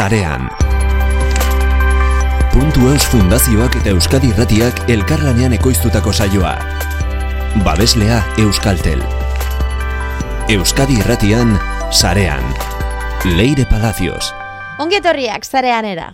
sarean. Puntu Eus Fundazioak eta Euskadi Irratiak elkarlanean ekoiztutako saioa. Babeslea Euskaltel. Euskadi Irratian sarean. Leire Palacios. Ongietorriak zarean era.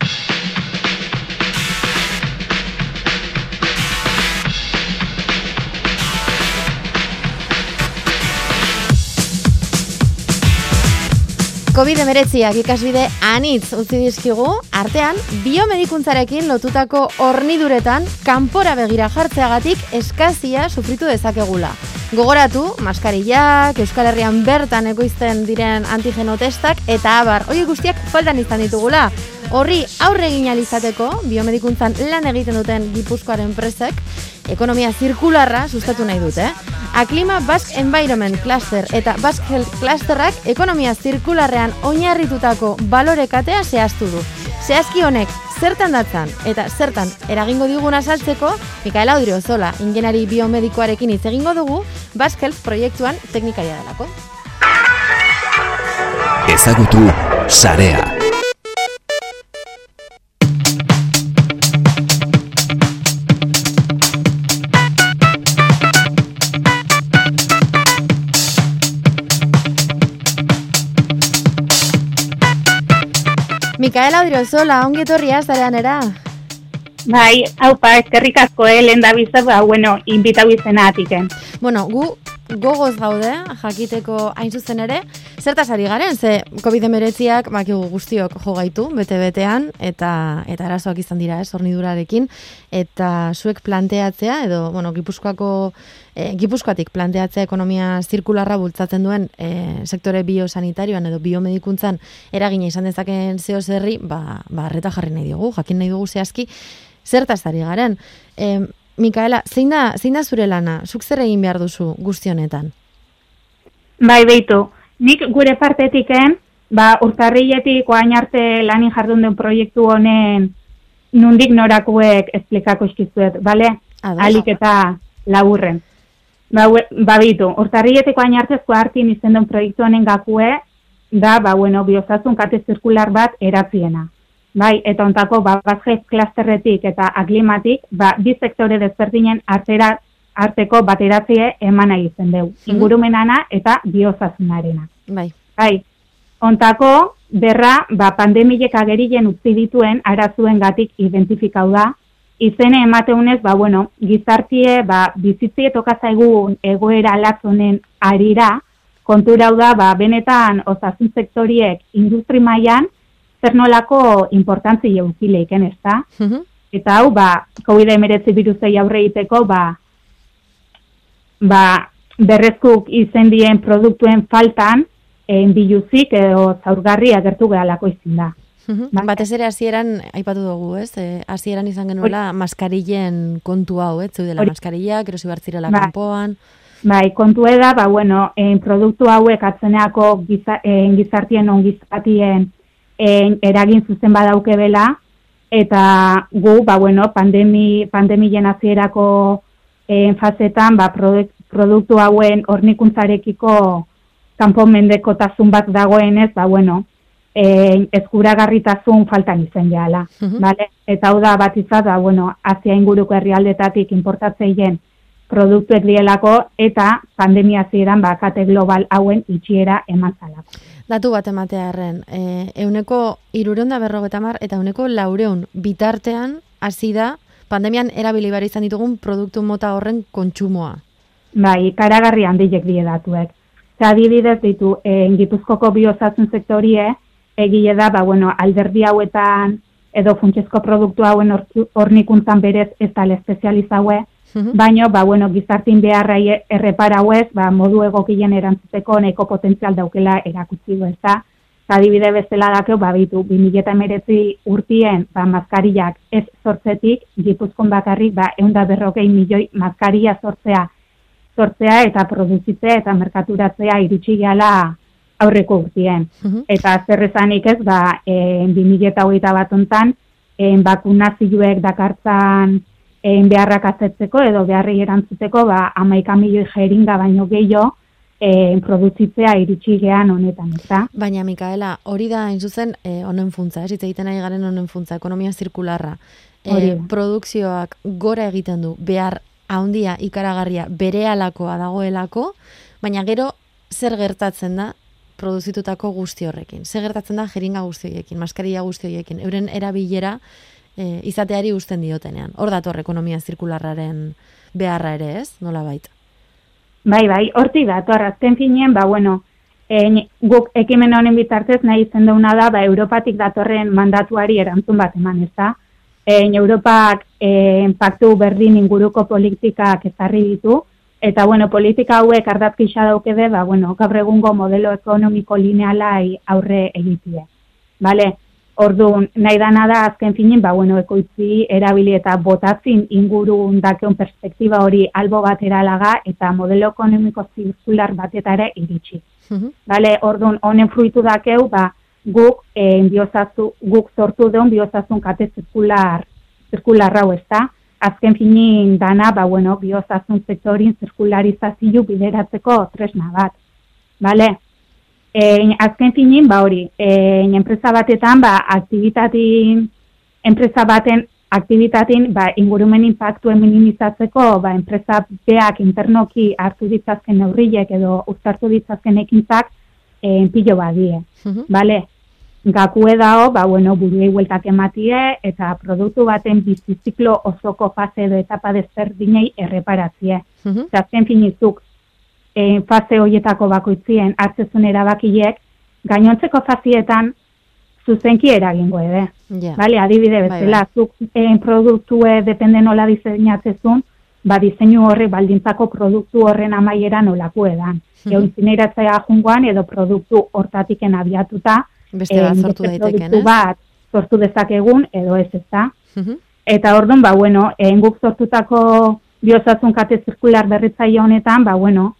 COVID-19ak ikasbide anitz utzi dizkigu, artean, biomedikuntzarekin lotutako horniduretan kanpora begira jartzeagatik eskazia sufritu dezakegula. Gogoratu, maskarillak, Euskal Herrian bertan ekoizten diren antigeno testak, eta abar, hori guztiak faltan izan ditugula. Horri aurre egin alizateko, biomedikuntzan lan egiten duten gipuzkoaren presek, ekonomia zirkularra sustatu nahi dute. Aklima Basque Environment Cluster eta Basque Health Clusterrak ekonomia zirkularrean oinarritutako balorekatea zehaztu du. Zehazki honek zertan datzan eta zertan eragingo digun azaltzeko, Mikaela Audrio Zola, ingenari biomedikoarekin hitz egingo dugu, Basque Health proiektuan teknikaria delako. Ezagutu sarea. Mikaela Odriozola, ongi etorria zarean era. Bai, haupa, eskerrik asko, eh, lehen da bizar, ba, bueno, invitau izena atiken. Bueno, gu gogoz gaude, jakiteko hain zuzen ere, zertaz ari garen, ze COVID-19ak makigu guztiok jo gaitu, bete-betean, eta eta arazoak izan dira, ez, hornidurarekin, eta zuek planteatzea, edo, bueno, gipuzkoako, e, gipuzkoatik planteatzea ekonomia zirkularra bultzatzen duen e, sektore biosanitarioan edo biomedikuntzan eragina izan dezaken zeo zerri, ba, ba, jarri nahi dugu, jakin nahi dugu zehazki, zertaz ari garen. E, Mikaela, zein da, zein da zure lana? Zuk zer egin behar duzu guzti honetan? Bai, beitu, nik gure partetiken, ba, urtarrietik oain arte lanin jardun den proiektu honen nundik norakuek esplikako iskizuet, bale? Alik eta laburren. Ba, ba bitu, urtarrietik oain arte hartin izen den proiektu honen gakue, da, ba, bueno, biozazun kate zirkular bat eratziena. Bai, eta ontako, ba, bazkez klasterretik eta aklimatik, ba, bi sektore desberdinen artera, arteko bateratzie eman zen dugu. Mm Ingurumenana eta biozazunarena. Bai. Bai, ontako, berra, ba, pandemilek agerilen utzi dituen arazuen gatik identifikau da, izene emateunez, ba, bueno, gizartie, ba, bizitzie tokazaigun egoera latzonen arira, konturau da, ba, benetan, osasun sektoriek industri mailan zer nolako importantzi eukileiken, ez da? Mhm. Eta hau, ba, COVID-19 virusei aurre egiteko, ba, ba, berrezkuk izendien produktuen faltan, egin biluzik edo zaurgarri agertu gehalako izin da. Mhm. Batez ere hasieran aipatu dugu, ez? E, hasieran izan genuela maskarillen kontu hau, ez? Zeudela maskarilla, gero zibartzirela ba. kanpoan. Bai, kontu da, ba, bueno, en produktu hauek atzeneako giza, en gizartien ongizatien en, eragin zuzen badauke bela, eta gu, ba, bueno, pandemi, pandemien azierako en fazetan, ba, produktu hauen hornikuntzarekiko kanpo mendekotasun bat dagoenez, ba, bueno, en, eskuragarritasun faltan izen jala, vale? Eta hau da bat izat, ba, bueno, azia inguruko herrialdetatik importatzeien produktuek dielako eta pandemia ziren ba, kate global hauen itxiera eman zalako. Datu bat ematea erren, e, euneko irureun da berrogeta mar, eta euneko laureun bitartean hasi da pandemian erabili bar izan ditugun produktu mota horren kontsumoa. Bai, karagarri handilek die datuek. Eta adibidez ditu, e, gipuzkoko biozatzen sektorie, egile da, ba, bueno, alderdi hauetan edo funtsezko produktu hauen hornikuntzan berez ez tale espezializaue, baino, ba, bueno, gizartin beharrai erreparauez, ba, modu egokien erantzuteko neko potentzial daukela erakutsi du, ez da? Adibide bezala dakeu, ba, bitu, 2008 urtien, ba, maskarillak ez sortzetik, gipuzkon bakarrik, ba, eunda berrokei milioi maskarilla sortzea, sortzea eta produzitzea eta merkaturatzea iritsi gala aurreko urtien. Eta zerrezanik ez, ba, e, 2008 bat ontan, e, bakunazioek dakartzan, egin beharrak azetzeko edo beharri erantzuteko ba, amaika milioi jeringa baino gehiago e, produzitzea iritsi gean honetan, ezta? Baina, Mikaela, hori da, hain zuzen, e, honen funtza, ez egiten ari garen honen funtza, ekonomia zirkularra. E, produkzioak gora egiten du, behar haundia ikaragarria bere alakoa dagoelako, baina gero zer gertatzen da produzitutako guzti horrekin. Zer gertatzen da jeringa guzti horiekin, maskarilla guzti horiekin, euren erabilera e, izateari uzten diotenean. Hor dator ekonomia zirkularraren beharra ere ez, nola baita. Bai, bai, hortik dator, azken finean, ba, bueno, e, guk ekimen honen bitartez nahi izen deuna da, ba, Europatik datorren mandatuari erantzun bat eman, ez da? E, Europak e, paktu berdin inguruko politikak ezarri ditu, eta, bueno, politika hauek ardatkisa daukede, ba, bueno, gaur egungo modelo ekonomiko linealai aurre egitie. Bale, Orduan, nahi dana da azken finin, ba, bueno, ekoitzi erabili eta botazin ingurun dakeun perspektiba hori albo batera laga eta modelo ekonomiko zirkular batetara iritsi. Mhm. Bale, orduan, honen fruitu dakeu, ba, guk, e, biozazu, guk sortu deun biozazun kate zirkular, zirkular hau ez da. Azken finin dana, ba, bueno, biozazun sektorin zirkularizazio bideratzeko tresna bat. Bale, e, azken finin, ba hori, e, enpresa batetan, ba, aktibitatin, enpresa baten aktibitatin, ba, ingurumen impactuen minimizatzeko, ba, enpresa beak internoki hartu ditzazken neurriek edo uztartu ditzazken ekintzak, e, pilo badie. Mhm. Bale, gakue dao, ba, bueno, buruei hueltak ematie, eta produktu baten biziziklo osoko fase edo etapa desberdinei erreparatzie. Mhm. Eta azken finizuk, e, fase horietako bakoitzien hartzezun erabakiek, gainontzeko fazietan zuzenki eragingo ere. Ja. Bale, adibide Bai, bezala, zuk e, produktue depende nola diseinatzezun, ba, diseinu horrek baldintzako produktu horren amaiera nolako edan. Mhm. Egon zineratzea jungoan edo produktu hortatiken abiatuta, Beste bat eh, sortu daiteken, ez? bat sortu dezakegun edo ez ez da. Mhm. Eta orduan, ba, bueno, eh, guk sortutako biozatzun kate zirkular berritzaile honetan, ba, bueno,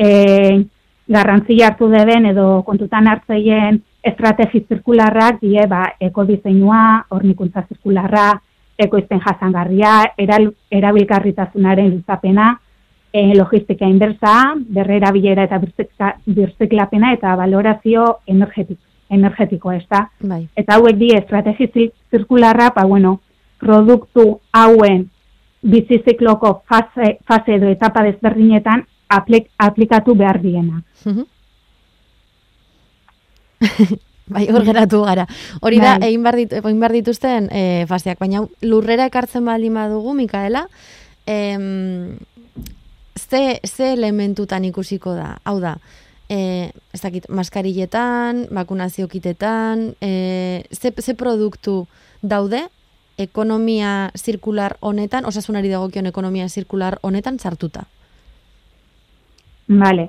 e, garrantzia hartu deben edo kontutan hartzeien estrategi zirkularrak die, ba, ekodiseinua, hornikuntza zirkularra, ekoizpen jasangarria, eral, erabilgarritasunaren luzapena, e, logistika inbersa, berrerabilera eta birziklapena eta valorazio energetik, energetiko, ez da? Bai. eta hauek di estrategi zir- zirkularra, ba, bueno, produktu hauen bizizikloko fase, fase edo etapa desberdinetan aplik, aplikatu behar diena. Mhm. bai, hor geratu gara. Hori da, Bai. egin behar, ditu, egin behar dituzten e, faseak, baina lurrera ekartzen baldin badugu, Mikaela, em, ze, ze elementutan ikusiko da? Hau da, e, ez dakit, maskarilletan, bakunazio kitetan, e, ze, ze produktu daude ekonomia zirkular honetan, osasunari dagokion ekonomia zirkular honetan sartuta? Vale.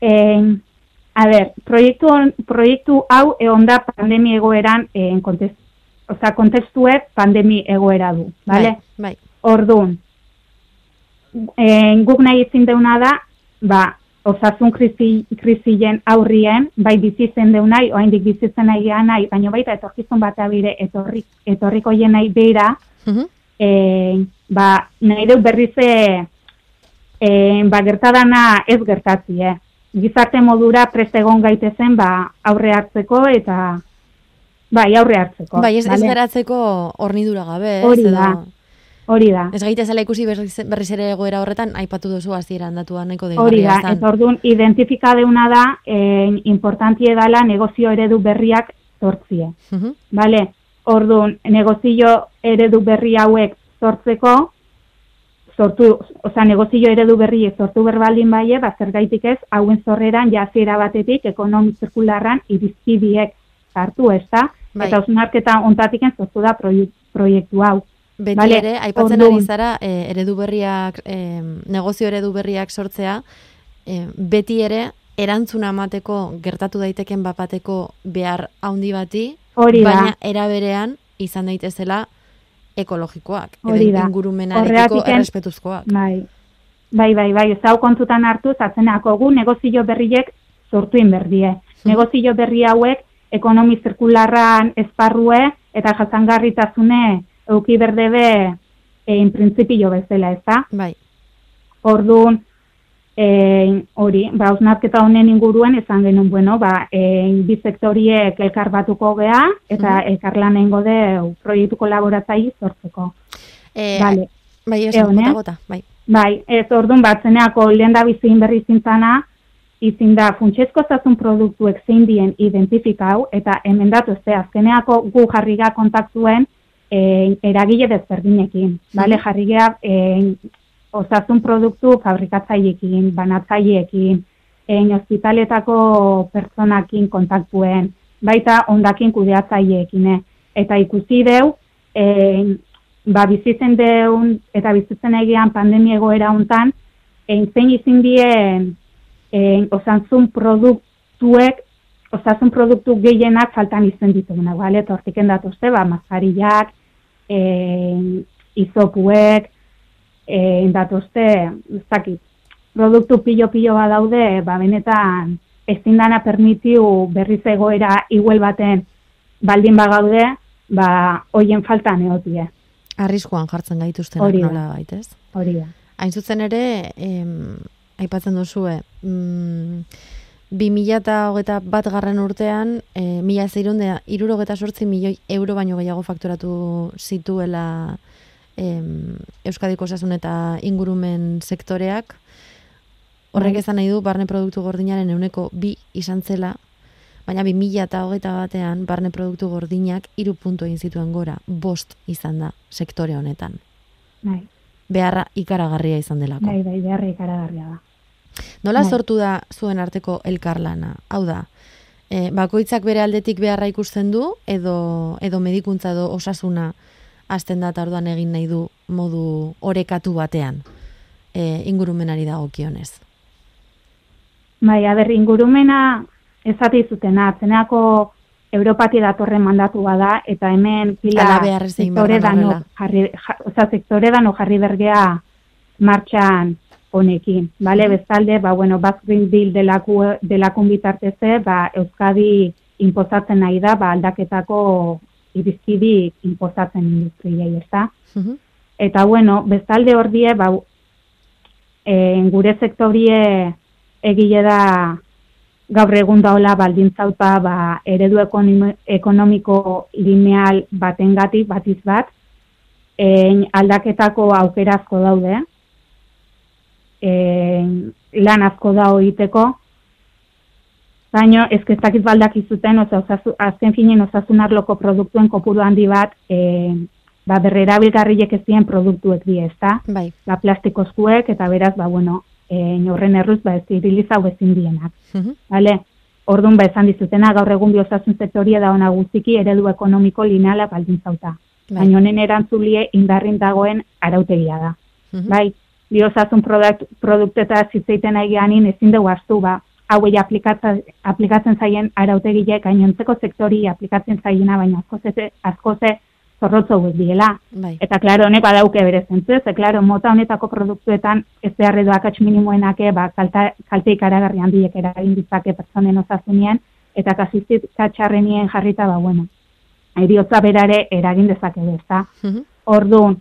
Eh, a ber, proiektu, hon- proiektu hau egon da pandemi egoeran, eh, kontest, oza, kontestuek pandemi egoera du, vale? Bai, bai. Orduan, eh, guk nahi izin deuna da, ba, osasun krisi, krisien aurrien, bai bizitzen deunai, oaindik bizitzen nahi nahi, baina baita etorkizun bat abire etorri, etorriko jenai beira, Mhm. e, ba, nahi deu berriz e, ba, gertadana ez gertatzi, eh? Gizarte modura prest egon gaitezen ba, aurre hartzeko eta bai, aurre hartzeko. Bai, ez, ez geratzeko hornidura gabe, ez? Hori da. Hori da. Ez gaitezela ikusi berriz, berriz ere egoera horretan, aipatu duzu hasieran datua nahiko Hori deigarria da, izan. eta orduan identifika deuna da, e, importantie dala negozio eredu berriak sortzie. Mhm. Bale, orduan, negozio eredu berri hauek sortzeko, sortu, osea, negozio eredu berri sortu berbaldin baie, ba, zergaitik ez, hauen zorreran jaziera batetik ekonomi zirkularran irizpidiek sartu, ez da? Bai. Eta osnarketa ontatiken sortu da proiek- proiektu hau. Beti Bale, ere, aipatzen ari zara, e, eredu berriak, e, negozio eredu berriak sortzea, e, beti ere, erantzuna emateko gertatu daiteken bapateko behar haundi bati, Hori da. baina era berean izan daitezela ekologikoak, Hori da. ingurumenarekiko errespetuzkoak. Bai, bai, bai, bai, ez hau kontutan hartu, zatzenako gu negozio berriek sortu inberdie. Negozio berri hauek ekonomi zirkularran esparrue eta jasangarritasune euki berdebe egin printzipio bezala, ez da? Bai, Orduan, E, hori, ba, osnarketa honen inguruen esan genuen, bueno, ba, e, bi sektoriek elkar batuko gea, eta mm -hmm. elkar lan egingo de proiektu kolaboratzai sortzeko. E, vale. Bai, ez, gota, gota, bai. Bai, ez orduan bat, zeneako lehen da bizin berri zintzana, izin da funtsezko zazun produktuek zein dien identifikau, eta hemen datu ez azkeneako gu jarriga kontaktuen e, eragile desberdinekin. Bale, jarrigea e, osasun produktu fabrikatzaileekin, banatzaileekin, egin ospitaletako pertsonakin kontaktuen, baita ondakin kudeatzaileekin. Eh? Eta ikusi deu, e, ba, bizitzen deun, eta bizitzen egian pandemia egoera hontan, egin zein izin dien e, osasun produktuek, osasun produktu gehienak faltan izan dituguna, bale? Eta hortik endatuzte, ba, mazariak, e, izopuek, e, indatuzte, ez produktu pilo-pilo bat daude, ba, benetan, ezin dana permitiu berriz egoera iguel baten baldin bagaude, ba, hoien falta neotie. Arriskuan jartzen gaituzten nola baitez. Hori da. Hain zutzen ere, em, aipatzen duzue, mm, bi mila eta hogeta bat garren urtean, e, mila zeirundea, irurogeta sortzi milioi euro baino gehiago fakturatu zituela em, Euskadiko osasun eta ingurumen sektoreak, horrek bai. esan nahi du, barne produktu gordinaren euneko bi izan zela, baina bi mila eta hogeita batean, barne produktu gordinak iru puntu egin zituen gora, bost izan da sektore honetan. Bai. Beharra ikaragarria izan delako. Bai, bai, beharra ikaragarria da. Nola bai. sortu da zuen arteko elkarlana? Hau da, e, bakoitzak bere aldetik beharra ikusten du, edo, edo medikuntza edo osasuna, azten da orduan egin nahi du modu orekatu batean e, ingurumenari dagokionez. Bai, aber ingurumena ezati zutena, atzeneako Europati datorren mandatu bada, eta hemen pila sektore dano jarri, oza, sektore dano jarri bergea martxan honekin. Bale, bezalde, ba, bueno, Basque Green Deal delaku, delakun bitarteze, ba, Euskadi imposatzen nahi da, ba, aldaketako irizkidi inpozatzen industriei, ez da? Eta, bueno, bezalde hor die, ba, e, gure sektorie egile da gaur egun daola baldintzauta ba, eredu ekonomiko lineal batengati batiz bat, e, aldaketako aukerazko daude, e, lan asko da egiteko, Baina, ez kestakit baldak izuten, oza, ozazu, azken finen osasun arloko produktuen kopuru handi bat, e, ba, berrera bilgarriek ez dien produktuek di, ez da? Bai. Ba, plastikozkuek, eta beraz, ba, bueno, e, horren erruz, ba, ez irilizau ezin dienak. Vale? Orduan, ba, esan dizutena, gaur egun bi osasun sektoria da ona guztiki, eredu ekonomiko lineala baldin zauta. Bai. Baina, honen erantzulie indarrin dagoen arautegia da. Bai? Bi osasun produkt, produkteta zitzeiten egianin ezin dugu hartu, ba, hauei aplikatzen, aplikatzen zaien arautegile gainontzeko sektori aplikatzen zaiena, baina asko ze, asko ze zorrotzo diela. Bai. Eta, klaro, honek badauke bere zentzu, ze, klaro, mota honetako produktuetan ez behar edo akatz minimoenake, ba, kalta, kalte ikaragarri handiek eragin ditzake pertsonen osazunien, eta kasizit katxarrenien jarrita, ba, bueno, eriotza berare eragin dezake ezta. Mm Orduan,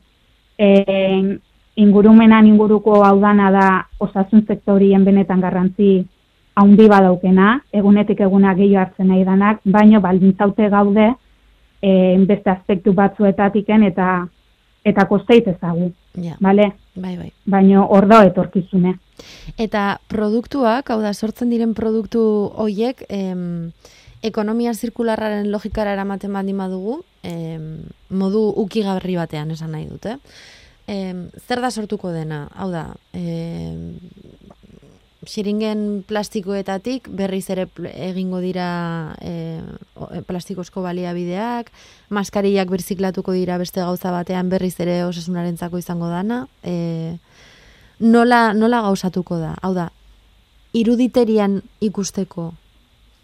e, ingurumenan inguruko hau dana da osasun sektorien benetan garrantzi haundi badaukena, egunetik eguna gehiago hartzen nahi danak, baino baldintzaute gaude e, beste aspektu batzuetatiken eta eta kosteit ezagu. Ja. Bale? Bai, bai. Baino hor da etorkizune. Eta produktuak, hau da, sortzen diren produktu hoiek, em, ekonomia zirkularraren logikara eramaten bandi madugu, em, modu ukigarri batean esan nahi dute. Em, zer da sortuko dena? Hau da, em, xiringen plastikoetatik berriz ere egingo dira e, plastikozko baliabideak, maskariak birziklatuko dira beste gauza batean berriz ere osasunarentzako izango dana. E, nola, nola gauzatuko da? Hau da, iruditerian ikusteko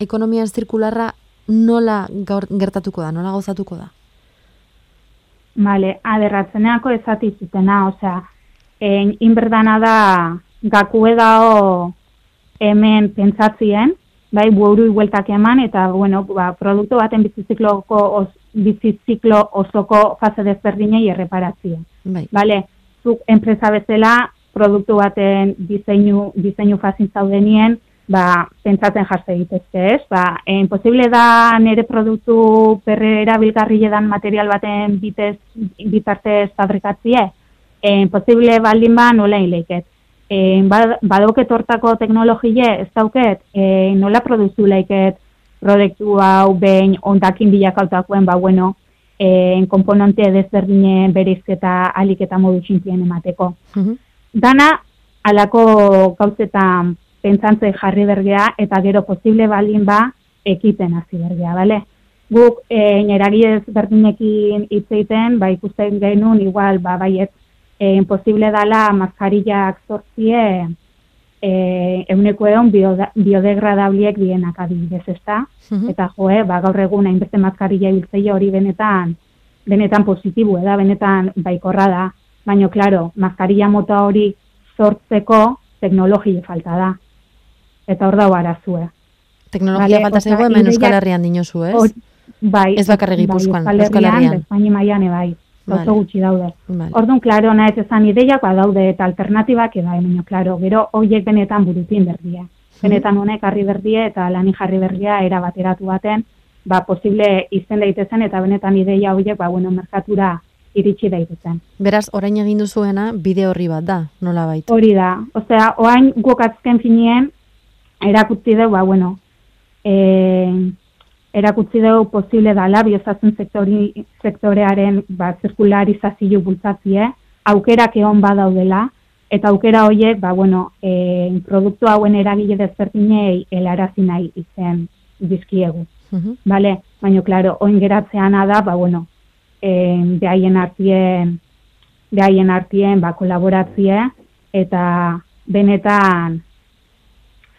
ekonomian zirkularra nola gaur, gertatuko da, nola gauzatuko da? Vale, aderratzeneako ezati zutena, osea, inberdana da gakue dao hemen pentsatzien, bai, buru igueltak eman, eta, bueno, ba, produktu baten bizizikloko, os, biziziklo osoko fase desberdinei erreparazio. Bai. Bale, zuk enpresa bezala, produktu baten diseinu, diseinu fazin zaudenien, ba, pentsatzen jartze egitezke, ez? Ba, posible da nire produktu perre erabilgarri edan material baten bitez, bitartez fabrikatzie? En, posible baldin ba nola hileiket. En, badauket hortako teknologie, ez dauket, en, nola produzu leiket produktu hau behin ondakin bilakautakoen, ba, bueno, en, komponente desberdinen berizketa alik eta modu txintien emateko. Mhm. Dana, alako gauzetan pentsantze jarri bergea eta gero posible baldin ba ekiten hasi bergea, bale? Guk eh eragidez berdinekin hitz egiten, ba ikusten genuen igual ba baiet eh imposible dala maskarillak sortzie eh euneko egon biodegradabliek dienak adibidez, ezta? Mhm. Eta joe, ba gaur egun hainbeste maskarilla hiltzeia hori benetan benetan positibo da, benetan baikorra da. Baina, claro, maskarilla mota hori sortzeko teknologia falta da eta hor dago arazua. Teknologia vale, falta zego hemen Euskal Herrian dinozu, ez? Or, bai. Ez bakarri bai, gipuzkoan, bai, Euskal Herrian. Espaini maian, bai. Vale. gutxi daude. Vale. Orduan, klaro, nahez ezan ideiak daude eta alternatibak eda, hemen, klaro, gero, horiek benetan burutin berdia. Benetan honek harri berdia eta lani jarri berdia era bateratu baten, ba, posible izen daitezen eta benetan ideia horiek, ba, bueno, merkatura iritsi daitezen. Beraz, orain egin duzuena, bide horri bat da, nola baita? Hori da. Osea, oain gukatzken finien, erakutzi dugu, ba, bueno, e, erakutzi dugu posible dala biozatzen sektori, sektorearen ba, zirkularizazio bultzatzie, aukerak egon badaudela, eta aukera horiek, ba, bueno, e, produktu hauen eragile dezbertinei helarazi nahi izen dizkiegu. Uh Vale? Baina, klaro, oin geratzean da, ba, bueno, e, behaien artien, behaien artien, ba, kolaboratzie, eta benetan,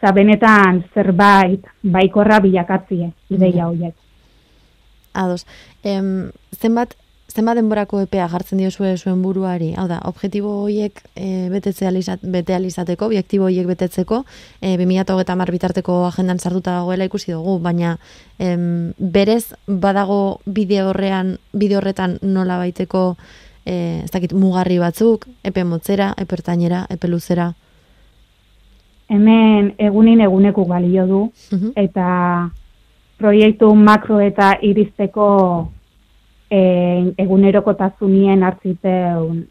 eta benetan zerbait baikorra bilakatzie ideia horiek. Ados. Em, zenbat, zenbat denborako epea jartzen dio zuen buruari? Hau da, objektibo horiek e, betetze alizat, bete alizateko, objektibo horiek betetzeko, e, 2008 mar bitarteko agendan sartuta dagoela ikusi dugu, baina em, berez badago bide horrean, bide horretan nola baiteko e, ez dakit, mugarri batzuk, epe motzera, epertainera, epe luzera, hemen egunin eguneku balio du, mhm. eta proiektu makro eta iristeko e, eguneroko tazunien hartziteun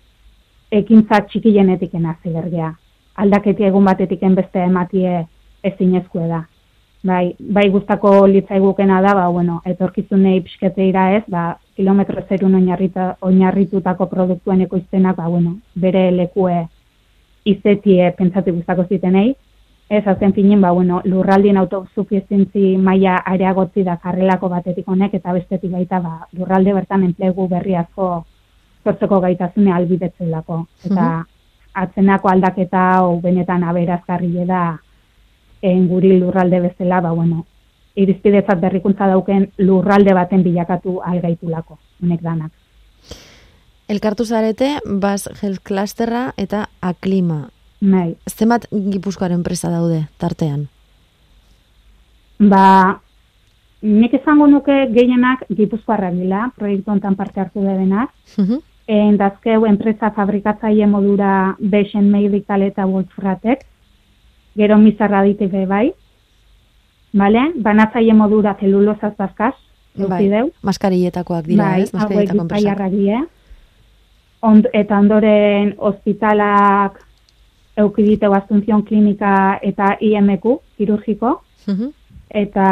ekintza txikienetik enazi bergea. Aldaketi egun batetik beste ematie ezinezkoe da. Bai, bai guztako litzaigukena da, ba, bueno, etorkizunei pixketeira ez, ba, kilometro zerun oinarritutako produktuen ekoiztenak, ba, bueno, bere lekue izetie pentsatu guztako zitenei, Ez, azken finin, ba, bueno, lurraldien autosufizientzi maila areagotzi da karrelako batetik honek, eta bestetik baita, ba, lurralde bertan enplegu berri asko sortzeko gaitasune albidetzen lako. Eta mm atzenako aldaketa hau benetan aberazgarri da en guri lurralde bezala, ba, bueno, irizpidetzat berrikuntza dauken lurralde baten bilakatu algaitulako, honek danak. Elkartu zarete, bas health clusterra eta aklima. Bai. Zenbat Gipuzkoaren enpresa daude tartean? Ba, nik esango nuke gehienak Gipuzkoarra dila, proiektu hontan parte hartu denak. Uh -huh. Endazkeu enpresa fabrikatzaile modura Beixen Medical eta Wolfratek. Gero mizarra diteke bai. Vale? Banatzaile modura zelulosaz bazkaz. Bai, maskarietakoak dira, bai, ez? Maskarietako enpresa. Bai, Und, eta ondoren ospitalak eukidite Asunción Klinika eta IMQ, kirurgiko, eta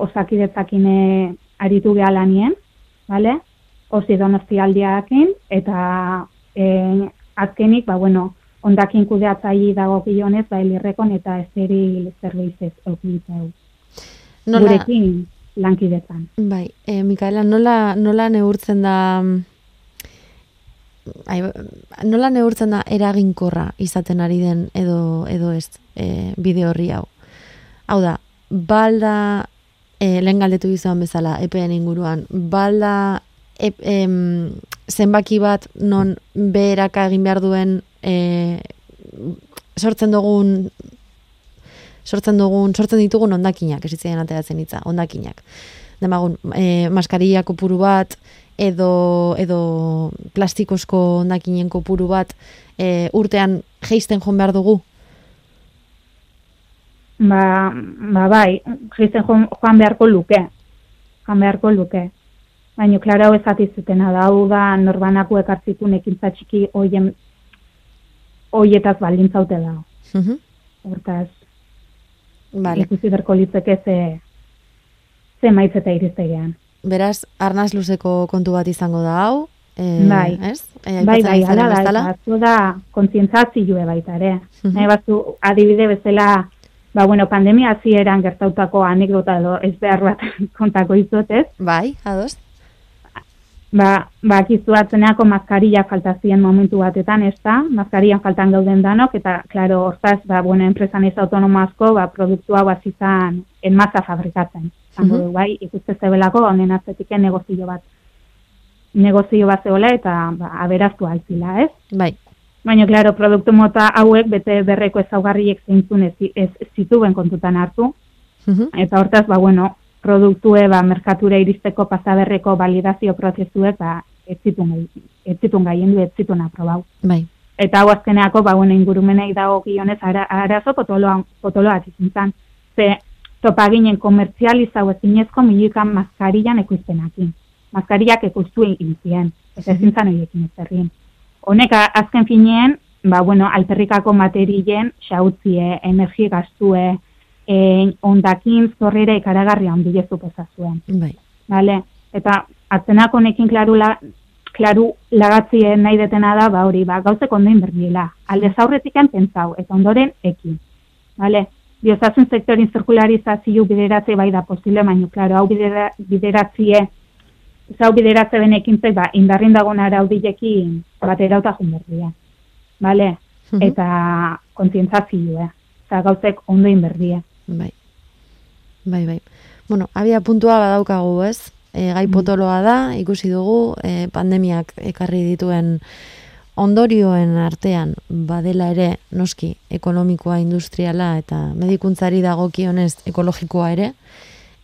osakidetzakine aritu geha lanien, vale? osi donostialdiakin, eta e, azkenik, ba, bueno, ondakin kudeatzaile dago gionez, ba, elirrekon eta esteri zerbizez eukidite Nola... Gurekin lankidetzan. Bai, e, Mikaela, nola, nola neurtzen da ai, nola neurtzen da eraginkorra izaten ari den edo edo ez e, bide horri hau. Hau da, balda e, lehen galdetu izan bezala EPEN inguruan, balda e, zenbaki bat non beheraka egin behar duen e, sortzen dugun sortzen dugun, sortzen ditugun ondakinak, ez ateratzen hitza, ondakinak. Demagun, e, maskarilla kopuru bat, edo, edo plastikozko ondakinen kopuru bat, e, urtean geisten joan behar dugu? Ba, ba bai, geisten joan, joan beharko luke, joan beharko luke. Baina, klara, hau ezatizutena da, hau da, norbanako ekartzitun ekintza txiki hoien hoietaz baldintzaute da. Mhm. Hortaz, Vale. ikusi berko litzeke ze, ze maitz eta iriztegean. Beraz, arnaz luzeko kontu bat izango da hau, e, Bai. ez? E, bai, bai, ala da, bezala. eta zu da kontzientzazioe baita ere. Mhm. Nahi batzu, adibide bezala, ba, bueno, pandemia hasieran gertautako anekdota edo ez behar bat kontako izot, ez? Bai, ados? Ba, ba, akizu atzeneako maskarilla falta ziren momentu batetan, ez da? Maskarilla faltan gauden danok, eta, klaro, hortaz, ba, bueno, enpresan ez autonomo asko, ba, produktu hau azizan en masa fabrikatzen. Zango Mhm. du, bai, ikuste zebelako, honen atzetik negozio bat. Negozio bat zegoela, eta, ba, aberaztu altzila, ez? Bai. Baina, klaro, produktu mota hauek bete berreko ezaugarriek zeintzun ez, ez, zituen kontutan hartu, Mhm. eta hortaz, ba, bueno, produktue, ba, merkatura iristeko pasaberreko validazio prozesuek, ba, ez zitun, ez zitun gaien du, ez zitun aprobau. Bai. Eta hau azkeneako, ba, bueno, ingurumenei dago gionez, ara, arazo potoloa, potoloa zintzen. Ze, topa ginen komertzializau ezinezko milikan maskarillan ekoizpenakin. Maskarillak ekoiztu egin ziren, eta ezin zan horiekin ez. Honek azken finean, ba, bueno, alperrikako materien xautzie, energi gastue, e, ondakin zorrera ikaragarria ondile zupeza zuen. Bai. Vale? Eta atzenak honekin klaru, la, klaru lagatzien nahi detena da, ba hori, ba, gauzek ondoin berdiela. Alde zaurretikan pentsau, eta ondoren ekin. Vale? Biozasun sektorin zirkularizazio bideratze bai da posible, baina, klaro, hau bidera, bideratzie, zau bideratze benekintzek, ba, indarrin dagoen araudilekin batera eta jun berdia. Vale? Mhm. Eta kontzientzazioa. Eta gauzek ondoin berdia. Bai. Bai, bai. Bueno, abia puntua badaukagu, ez? E, gai potoloa da, ikusi dugu, e, pandemiak ekarri dituen ondorioen artean badela ere noski ekonomikoa, industriala eta medikuntzari dagokionez ekologikoa ere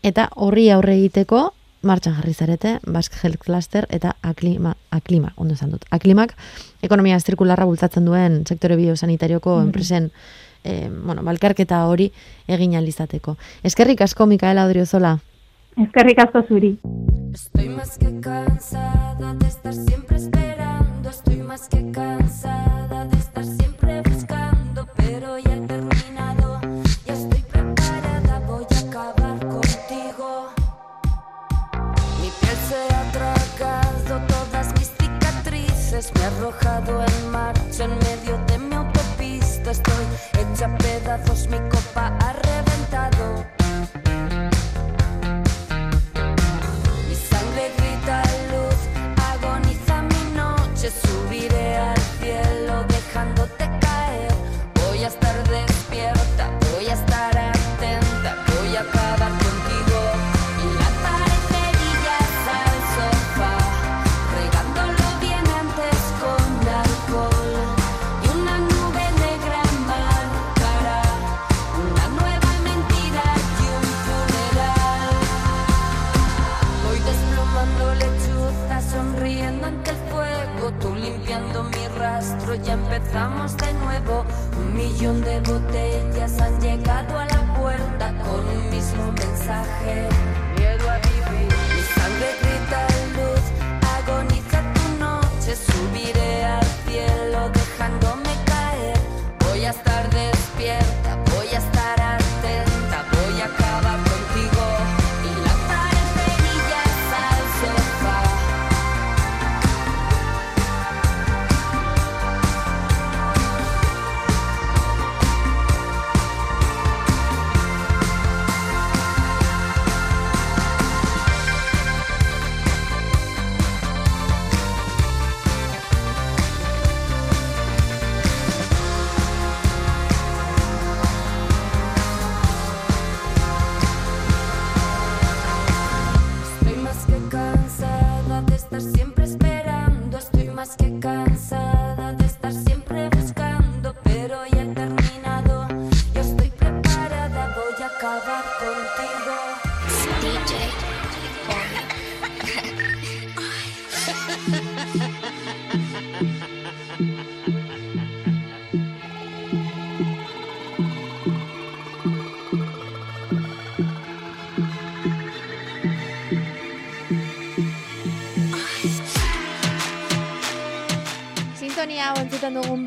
eta horri aurre egiteko martxan jarri zarete Basque Health Cluster eta aklima, aklima, ondo esan dut. Aklimak ekonomia zirkularra bultzatzen duen sektore biosanitarioko enpresen eh, bueno, balkarketa hori egin alizateko. Eskerrik asko Mikaela Odriozola. Ezkerrik asko zuri. Estoy más que cansada de estar siempre esperando, estoy más que cansada de estar siempre buscando, pero ya he terminado, ya estoy preparada, voy a acabar contigo. Mi piel se ha tragado todas mis cicatrices, me ha arrojado en marcha en medio de mi autopista, estoy hecha pedazos, mi copa ha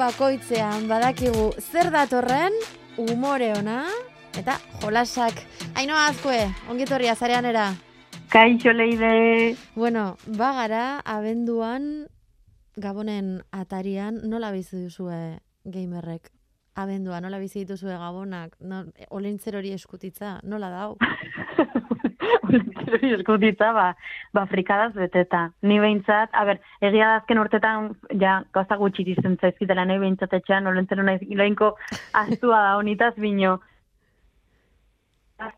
bakoitzean badakigu zer datorren umore ona eta jolasak. Ainoa azkue, ongitorria zarean era. Kaixo leide. Bueno, bagara abenduan Gabonen atarian nola bizi duzue gamerrek? Abendua, nola bizi dituzue Gabonak? No, olintzer hori eskutitza, nola dau? Eskutitza, ba, ba frikadaz beteta. Ni behintzat, a ber, egia da azken urtetan, ja, gauza gutxi dizen zaizkitela, nahi behintzat etxean, olintzer nahi ilainko aztua da honitaz bino.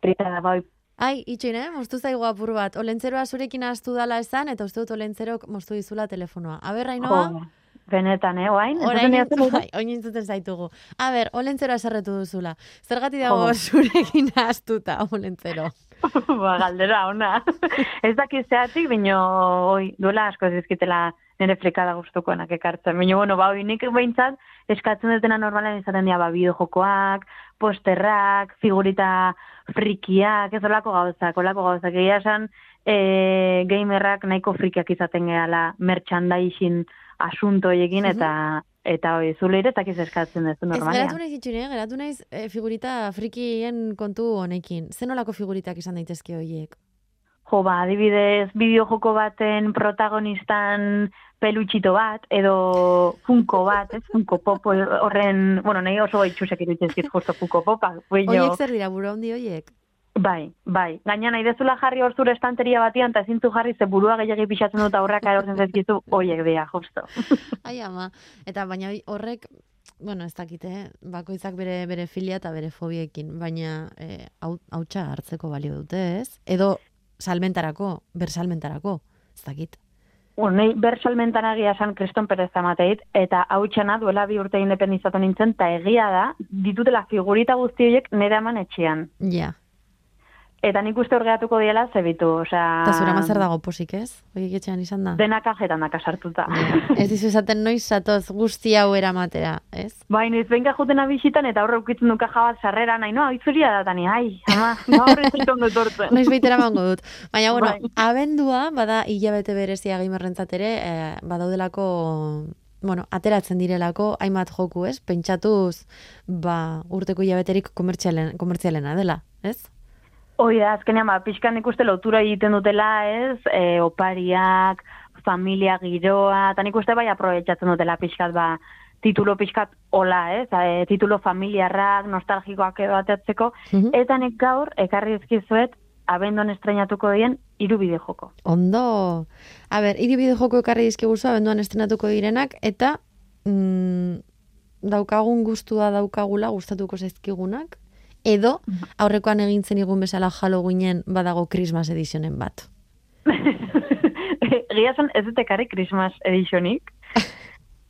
Frikada, bai, Ai, itxin, eh? Moztu zaigu apur bat. Olentzeroa zurekin astu dala esan, eta uste dut olentzerok moztu dizula telefonoa. A ber, Ainoa? jo, benetan, eh, oain? Orain Entzuten didazu, bai, oin zaitugu. A ber, olentzeroa eserretu duzula. Zergati dago zurekin astuta, olentzero? ba, galdera, ona. ez dakiz zeatik, bino, oi, duela asko ez dizkitela nire frikada gustukoenak ekartzen. Bino, bueno, ba, oi, nik behintzat, eskatzen dutena normalen izaten dira, ba, bideojokoak, posterrak, figurita frikiak, ez olako gauzak, olako gauzak. Egia esan, e, gamerrak nahiko frikiak izaten gehala merchandising asunto hoiekin, eta eta hoi, zule ere, eta eskatzen Ez normalean. geratu naiz itxin, eh? Geratu naiz eh, figurita frikien kontu honekin. Zer nolako figuritak izan daitezke horiek? Jo, ba, adibidez, bideojoko baten protagonistan pelutxito bat, edo funko bat, ez? Funko pop horren, bueno, nahi oso itxusek iruditzen zit justo funko popa. Horiek zer dira, buru handi horiek? Bai, bai. Gaina nahi dezula jarri hor zure estanteria batian, eta ezin zu jarri ze burua gehiagi pixatzen dut aurraka erortzen zaizkizu, hoiek dira, justo. Ai ama, eta baina horrek, bueno, ez dakite, eh? bakoitzak bere bere filia eta bere fobiekin, baina eh, hau, hautsa hartzeko balio dute, ez? Edo salmentarako, bersalmentarako, ez dakit. Bueno, nahi bersalmentan agia esan Kriston Perez amateit, eta hau txana duela bi urte independizatu nintzen, eta egia da, ditutela figurita guzti horiek nire aman etxean. Ja, Eta nik uste horgeatuko diela zebitu, osea... eta zura mazer dago posik, ez? Horiek etxean izan da? Dena kajetan daka sartuta. Ez dizu esaten noiz zatoz guzti hau eramatera, ez? Bai, noiz benka juten abisitan eta horre ukitzen du kaja bat sarrera, nahi, no, aitzuria da tani, ai, ama, gaur ez dut ondo etortzen. Noiz baitera mango dut. Baina, bueno, Bai. abendua, bada hilabete berezia gimerrentzat ere, eh, badaudelako, bueno, ateratzen direlako, hainbat joku, ez? Pentsatuz, ba, urteko hilabeterik komertzialen, komertzialena dela, ez? Hoi da, azkenean, ba, pixkan ikuste lotura egiten dutela, ez, e, opariak, familia giroa, eta nik uste bai aprobetsatzen dutela pixkat, ba, titulo pixkat hola, ez, e, titulo familiarrak, nostalgikoak edo ateatzeko, Mhm. eta nik gaur, ekarri ezkizuet, abendon estrenatuko dien, hiru bidejoko. Ondo. A ber, bideo joko ekarri dizkiguzu abenduan estrenatuko direnak, eta mm, daukagun gustua daukagula gustatuko zaizkigunak, edo aurrekoan egin zen igun bezala Halloweenen badago Christmas edizionen bat. Egia esan ez dut ekarri Christmas editionik,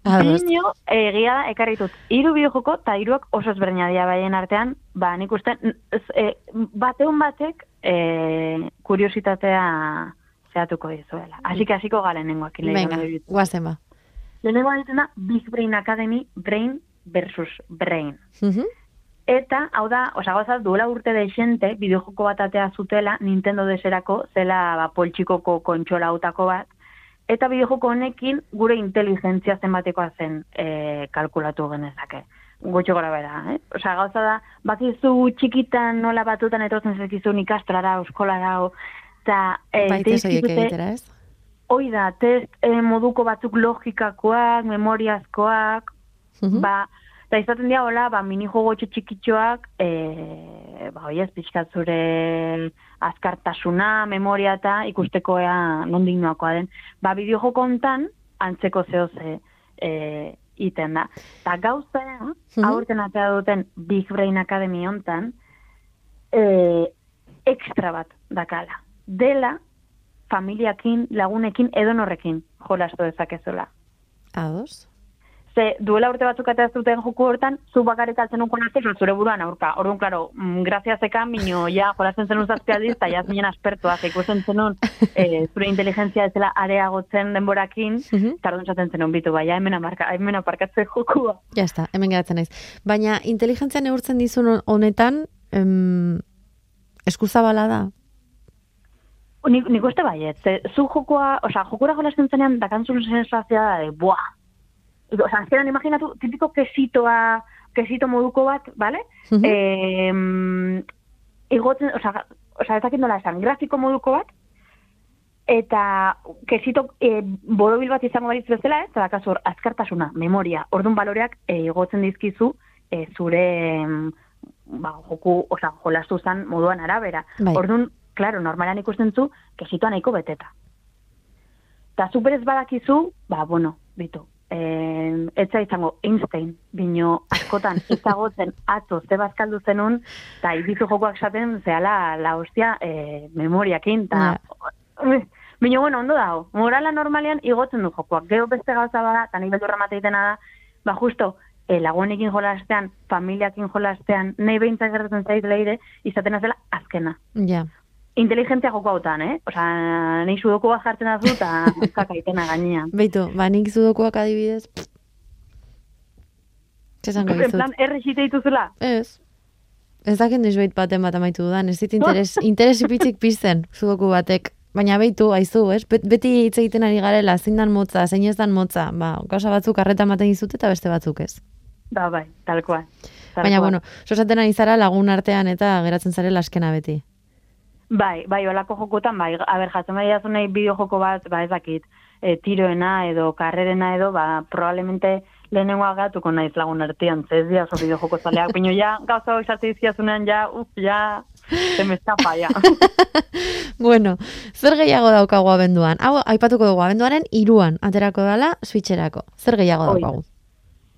Ados. Bino, egia da, ekarri dut, hiru bideojoko eta hiruak oso ezberdina dira baien artean, ba, nik uste, e, bateun batek e, kuriositatea zehatuko dizuela. Así que hasiko garen nengoak. Venga, guazen ba. Lehenengo egiten da Big Brain Academy, Brain versus Brain. Mhm. Eta, hau da, osa duela urte de xente, bideojoko bat atea zutela, Nintendo deserako, zela ba, poltsikoko kontsola hautako bat, eta bideojoko honekin gure inteligentzia zenbatekoa zen e, kalkulatu genezake. Gutxo gora bera, eh? Osa, gauza da, bakizu txikitan nola batutan etortzen zezkizun ikastrara, eskolara, eta... E, Baita zoiek egitera, ez? Hoi da, test eh, moduko batzuk logikakoak, memoriazkoak, Mhm. ba, eta izaten dira, hola, ba, minijogo txikitxoak, e, ba, hoi ez, pixkat zure azkartasuna, memoria eta ikusteko ea nondik noakoa den. Ba, bideojoko hontan, antzeko zehoze e, iten da. Eta gauza, Mhm. aurten atea duten Big Brain Academy hontan, e, ekstra bat dakala. Dela, familiakin, lagunekin, edonorrekin jolastu dezakezula. Ados. Ze duela urte batzuk atea zuten joku hortan, zu bakarrik altzen nukon arte, zure buruan aurka. Orduan, klaro, mm, graziazekan, mino, ja, jolasten zenun zazpi aldiz, eta ja zinen aspertua, ze ikusten zenun, e, zure inteligentzia ez dela areagotzen denborakin, eta orduan esaten zenun bitu, bai, hemen, amarka, hemen aparkatzen jokua. Ja está, hemen geratzen naiz. Baina inteligentzia neurtzen dizun honetan, em, eskuzabala da. Nik, nik uste baiet, ze zu jokoa, osea, jokura jolasten zenean, dakantzun sensazioa da, de, buah, Osa, azkenan imaginatu, tipiko kesitoa, kesito moduko bat, bale? Mhm. eh, igotzen, osa, osa, ez dakit nola esan, grafiko moduko bat, eta kesito e, borobil bat izango balitz bezala, ez, eta kasu hor, azkartasuna, memoria, ordun baloreak e, igotzen dizkizu e, zure ba, joku, osa, jolastu zan moduan arabera. Bai. Ordun, claro, normalan ikusten zu, kesitoa nahiko beteta. Eta super ez badakizu, ba, bueno, bitu, eh, etza izango Einstein, bino askotan ezagotzen atzo ze bazkaldu zenun, eta ibizu jokoak esaten zehala la hostia eh, memoriakin, eta Bino, bueno, ondo dago. Morala normalean igotzen du jokoak. Gero beste gauza bada, eta nik beldurra mate egitena da, ba justo, eh, lagunekin jolastean, familiakin jolastean, nahi behintzak gertatzen zait leire, izaten azela azkena. Ja. Inteligentzia joko hautan, eh? Osa, nahi sudoku bat jartzen dazu, eta kakaitena gainean. Beitu, ba, nik zudokuak adibidez. Zesango En dizut. plan, errexite dituzula? Ez. Ez dakit noiz behit baten bat amaitu dudan, ez dit interes, interes ipitzik pizten zudoku batek. Baina beitu, aizu, ez? Bet- beti hitz egiten ari garela, zein dan motza, zein ez dan motza. Ba, gauza batzuk arreta ematen dizute eta beste batzuk ez. Da, bai, tal cual. Tal Baina, bueno, sosaten ari zara lagun artean eta geratzen zarela askena beti. Bai, bai, olako jokotan, bai, a ber, jatzen bai nahi bideo joko bat, ba, ez dakit, e, tiroena edo karrerena edo, ba, probablemente lehenengoa gatuko naiz lagun artean, ez dira oso bideo joko zaleak, baina ja, gauza hori sartu dizkiazunean, ja, uf, ja, se me escapa, ja. Bueno, zer gehiago daukagu abenduan? Hau, aipatuko dugu abenduaren iruan, aterako dela, switcherako. Zer gehiago Hoi da. daukagu?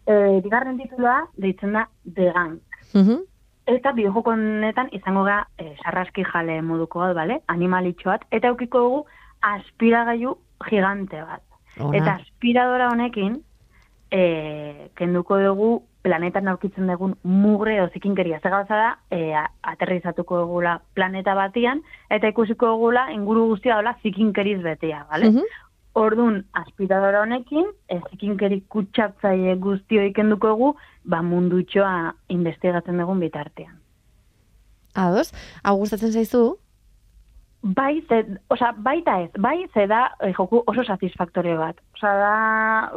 e, bigarren titulua deitzen da The Gang. Mhm. Eta bideojoko honetan izango ga e, sarraski jale moduko bat, bale? Animalitxo bat. Eta eukiko dugu aspiragailu gigante bat. Ona. Eta aspiradora honekin e, kenduko dugu planetan aurkitzen dugun mugre edo zikinkeria. Zer gauza da, e, aterrizatuko dugula planeta batian, eta ikusiko dugula inguru guztia dola zikinkeriz betea, bale? Mhm. Ordun aspiradora honekin, e, zikinkeri kutsatzaile guztioi kenduko dugu, ba mundutxoa investigatzen dugun bitartean. Ados, hau gustatzen zaizu? Bai, ze, osea, baita ez, bai, ze da eh, joku oso satisfaktorio bat. Osea, da,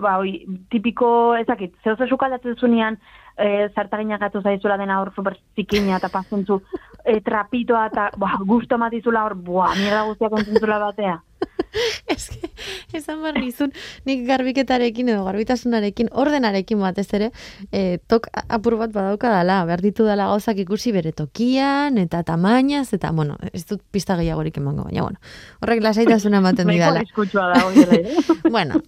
ba, oi, tipiko, ezakit, zeu ze sukaldatzen zunean, e, zartaginak gatu zaizula dena hor super zikina eta pasentzu e, trapitoa eta ba, gusto matizula hor, buah, mierda guztiak entzuntzula batea. Ez que, esan behar nizun, nik garbiketarekin edo garbitasunarekin, ordenarekin batez ere, e, tok apur bat badauka dala, behar ditu dala gauzak ikusi bere tokian, eta tamainaz, eta, bueno, ez dut pista gehiagorik emango, baina, bueno, horrek lasaitasuna ematen didala. arriskutsua da, hori ere. bueno,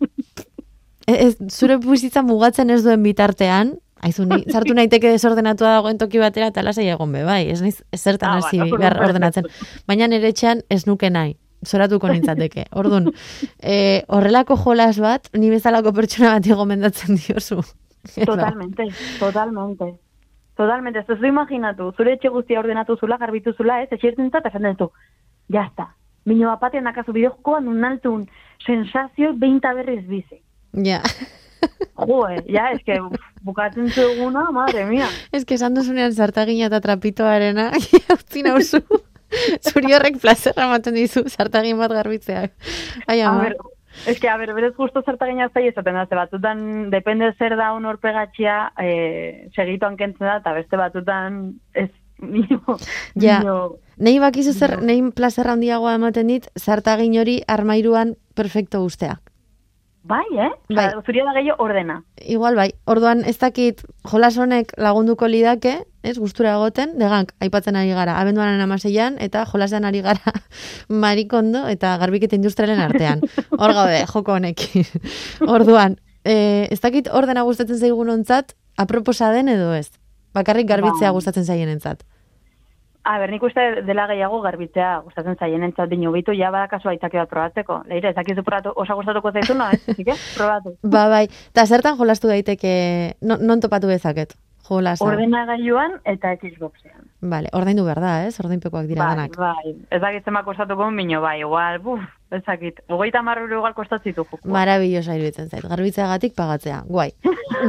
ez, zure bizitza mugatzen ez duen bitartean, Aizu, ni, sartu naiteke desordenatua dagoen toki batera eta lasai egon be, bai, ez naiz zertan Ah, hasi bai, behar ordenatzen. Baina nire etxean ez nuke nahi, zoratuko nintzateke. Orduan, e, horrelako jolas bat, ni bezalako pertsona bat gomendatzen diozu. Totalmente, totalmente. Totalmente, ez duzu imaginatu, zure etxe guztia ordenatu zula, garbitu zula, ez, etxertzen zata, esan duzu, jazta. Bino bapatean nakazu bideojokoan unaltun sensazio beinta berriz bizi. Ja, Jo, eh, ja, es que bukatzen zuguna, madre mia. ez que esan duzunean zartagina eta trapitoarena, utzi nauzu. Zuri horrek plazerra ematen dizu, zartagin bat garbitzeak. Ai, ama. es que, a ver, berez justo zertagina zai esaten da, ze batzutan, depende zer da un horpegatxia, eh, segituan kentzen da, eta beste batzutan, ez, nio, Ja. nio, Nei bakizu zer, nei plazerra handiagoa ematen dit, zartagin hori armairuan perfecto ustea. Bai, eh? Bai. Osa, zuria da gehiago ordena. Igual bai, orduan ez dakit jolas honek lagunduko lidake, ez, gustura egoten, degank, aipatzen ari gara, abenduaren amaseian, eta jolasean ari gara marikondo eta garbiketa industrialen artean. Hor gaude, joko honekin. Orduan, e, ez dakit ordena gustatzen zaigun ontzat, aproposa den edo ez? Bakarrik garbitzea Ba. gustatzen zaien entzat. A ber, nik uste dela gehiago garbitzea gustatzen zaien entzat bino bitu, ja badakazu aitzake bat probatzeko. Leire, ez dakizu probatu, osa gustatuko zaizu, no, ez? Que, probatu. Ba bai, eta zertan jolastu daiteke, non, non topatu bezaket? Jolasa. Ordenagailuan eta Xboxean. Vale, ordaindu behar da, ez? Ordainpekoak dira Bai, danak. bai. Ez dakit zema kostatuko, bino bai, igual, buf, ez dakit. Hogeita marru igual kostatzitu. Marabillosa iruditzen zait. Garbitzeagatik pagatzea. Guai.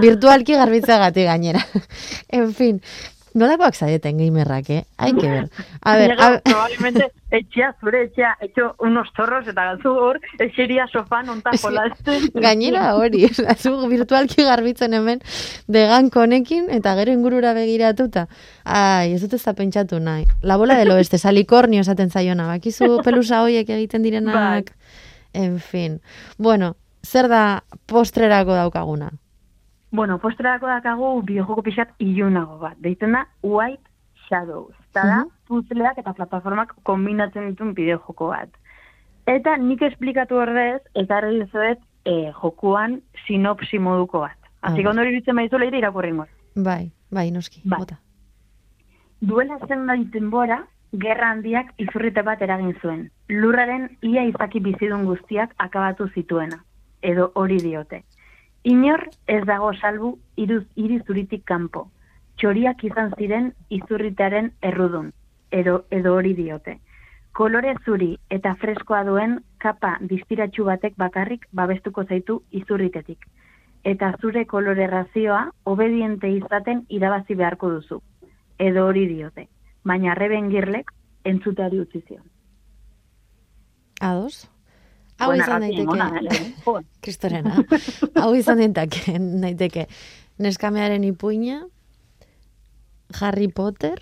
Virtualki garbitzeagatik gainera. en fin. Nolakoak zaeten gamerrak, eh? Hai que ver. A ver, Llega, a ver, probablemente etxea, zure etxea, etxo unos zorros eta galtzu hor, etxeria sofan onta jolasten. gainera hori, zu virtualki garbitzen hemen deganko honekin eta gero ingurura begiratuta. Ai, ez dut ez da pentsatu nahi. La bola del oeste, salikornio esaten zaiona, bakizu pelusa hoiek egiten direnak. En fin. Bueno, zer da postrerako daukaguna? Bueno, postrerako dakagu bideojoko pixat ilunago bat. Deitzen da White Shadows. Eta da, Mhm. puzleak eta plataformak kombinatzen dituen bideojoko bat. Eta nik esplikatu ordez, ekarri dizuet eh, jokuan sinopsi moduko bat. Ah, Así que ondo iruditzen baizu leire irakurri. Bai, bai, noski, Bai. bota. Duela zenbait denbora, gerra handiak izurrite bat eragin zuen. Lurraren ia izaki bizidun guztiak akabatu zituena. Edo hori diote. Inor ez dago salbu iruz, irizuritik kanpo. Txoriak izan ziren izurritearen errudun. Edo, edo hori diote. Kolore zuri eta freskoa duen kapa distiratsu batek bakarrik babestuko zaitu izurritetik. Eta zure kolore razioa obediente izaten irabazi beharko duzu edo hori diote. Baina Reben Girlek entzuteari utzi zion. Ados? Hau izan daiteke, eh? Kristorena, hau izan daiteke, daiteke, neskamearen ipuina, Harry Potter,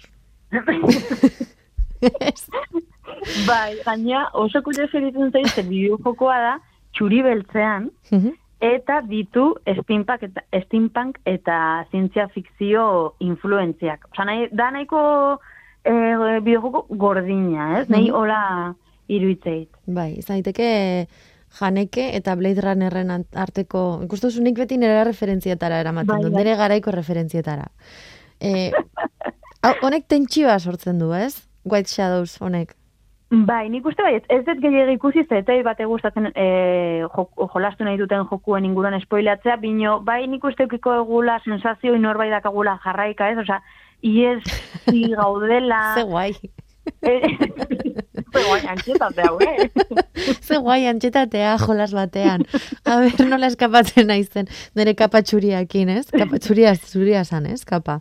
bai, gaina oso kurioso egiten zaiz, ze bideojokoa da, txuri beltzean, Mhm. eta ditu steampunk eta, steampunk eta zientzia fikzio influentziak. Osa, nahi, da nahiko eh, bideojoko gordina, ez? Nahi Mhm. hola iruitzeit. Bai, izan daiteke Janeke eta Blade Runnerren arteko, ikustu nik beti nire referentzietara eramaten Bai, du, bai. nire garaiko referentzietara. E, hau, honek tentsioa sortzen du, ez? White Shadows honek. Bai, nik uste bai, ez- dut gehiago ikusi, eta bate gustatzen e, jolastu nahi duten jokuen inguruan espoilatzea, bino, bai nik uste eukiko egula sensazio inorbait dakagula jarraika, ez? Osa, iez gaudela... Ze guai. Ze guai, antxetatea jolas batean. A ber, nola eskapatzen naizen nire kapa txuriakin, ez? Kapa txuria, zuria san, ez? Kapa.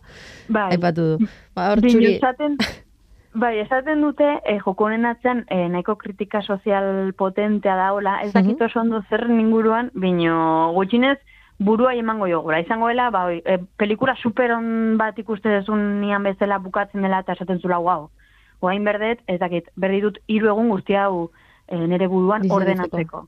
Bai, Aipatu du. Ba, hor txuri... esaten, bai, esaten dute, eh, joko honen atzean, eh, nahiko kritika sozial potentea daola, ez dakit oso ondo zer inguruan, bino gutxinez, burua emango jogura. Izangoela, ba, oi, eh, pelikula super on bat ikuste dezun nian bezala bukatzen dela eta esaten zula, wow, guain berdet, ez dakit, berri dut hiru egun guzti hau eh, nere buruan ordenatzeko.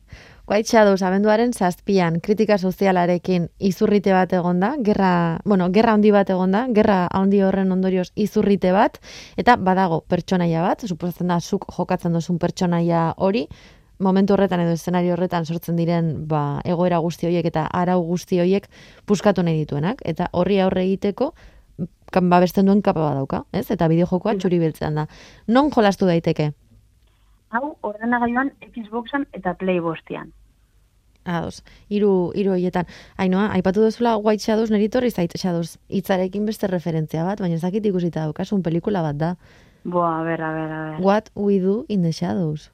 White Shadows abenduaren zazpian kritika sozialarekin izurrite bat egonda, gerra, bueno, gerra handi bat egonda, gerra handi horren ondorioz izurrite bat, eta badago pertsonaia bat, suposatzen da zuk jokatzen duzun pertsonaia hori, momentu horretan edo eszenario horretan sortzen diren ba, egoera guzti horiek eta arau guzti horiek puskatu nahi dituenak, eta horri aurre egiteko kan babesten duen kapa badauka, ez? Eta bideojokoa txuri beltzean da. Non jolastu daiteke? Hau, ordenagailuan Xboxan eta Playbostian. Ados, hiru hiru hoietan. Ainoa, aipatu duzula White Shadows neri torri zait Shadows hitzarekin beste referentzia bat, baina ez dakit ikusita daukasun pelikula bat da. Boa, a ber, a ber, a ber. What we do in the shadows.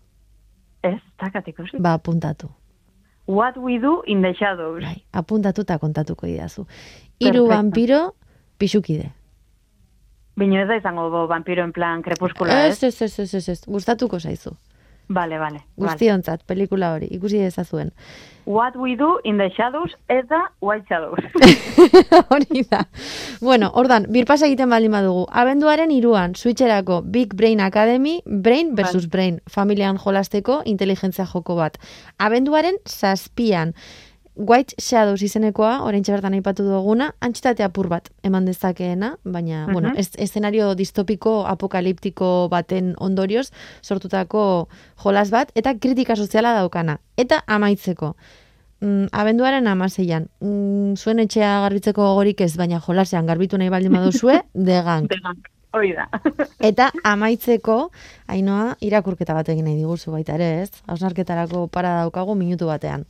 Ez, takat ikusi. Ba, apuntatu. What we do in the shadows. Bai, apuntatu eta kontatuko idazu. Hiru vampiro pixukide. Bino ez da izango bo, vampiro en plan krepuskular, Ez, ez? ez, ez, ez, ez, gustatuko zaizu. Vale, vale. vale. Guztiontzat, pelikula hori, ikusi dezazuen. What we do in the shadows ez da white shadows. Hori da. Bueno, ordan, birpasa egiten baldin badugu. Abenduaren iruan, Switcherako Big Brain Academy, Brain versus Brain, familian jolasteko inteligentzia joko bat. Abenduaren zazpian, White Shadows izenekoa, orain bertan aipatu duguna, antxitate apur bat eman dezakeena, baina, bueno, Mhm. ez, eszenario distopiko, apokaliptiko baten ondorioz, sortutako jolas bat, eta kritika soziala daukana. Eta amaitzeko, mm, abenduaren amaseian, mm, zuen etxea garbitzeko gogorik ez, baina jolasean garbitu nahi baldin baduzue. Denak, hori da. Eta amaitzeko, ainoa, irakurketa bat egin nahi diguzu baita ere, ez? Hausnarketarako para daukagu minutu batean.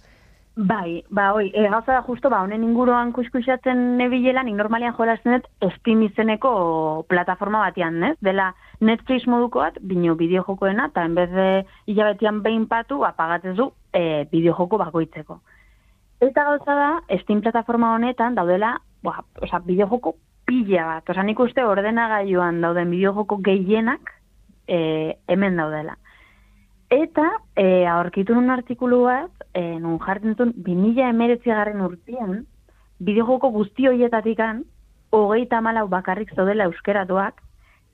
Bai, ba, oi, e, gauza da justo, ba, honen inguruan kuskusatzen nebilela, nik normalian jolasten dut Steam izeneko plataforma batean, ez? Dela Netflix moduko bat, bino bideojokoena, eta enbez de hilabetean behin patu, apagatzen du e, bideojoko bakoitzeko. Eta gauza da, Steam plataforma honetan daudela, ba, oza, bideojoko pila bat. Osa nik uste ordenagailuan dauden bideojoko gehienak e, hemen daudela. Eta e, aurkitu nun artikulu bat, e, nun jartzen zuen, 2000 emeretzi garren urtean, bideojoko guzti horietatikan, hogeita malau bakarrik zaudela euskeratuak,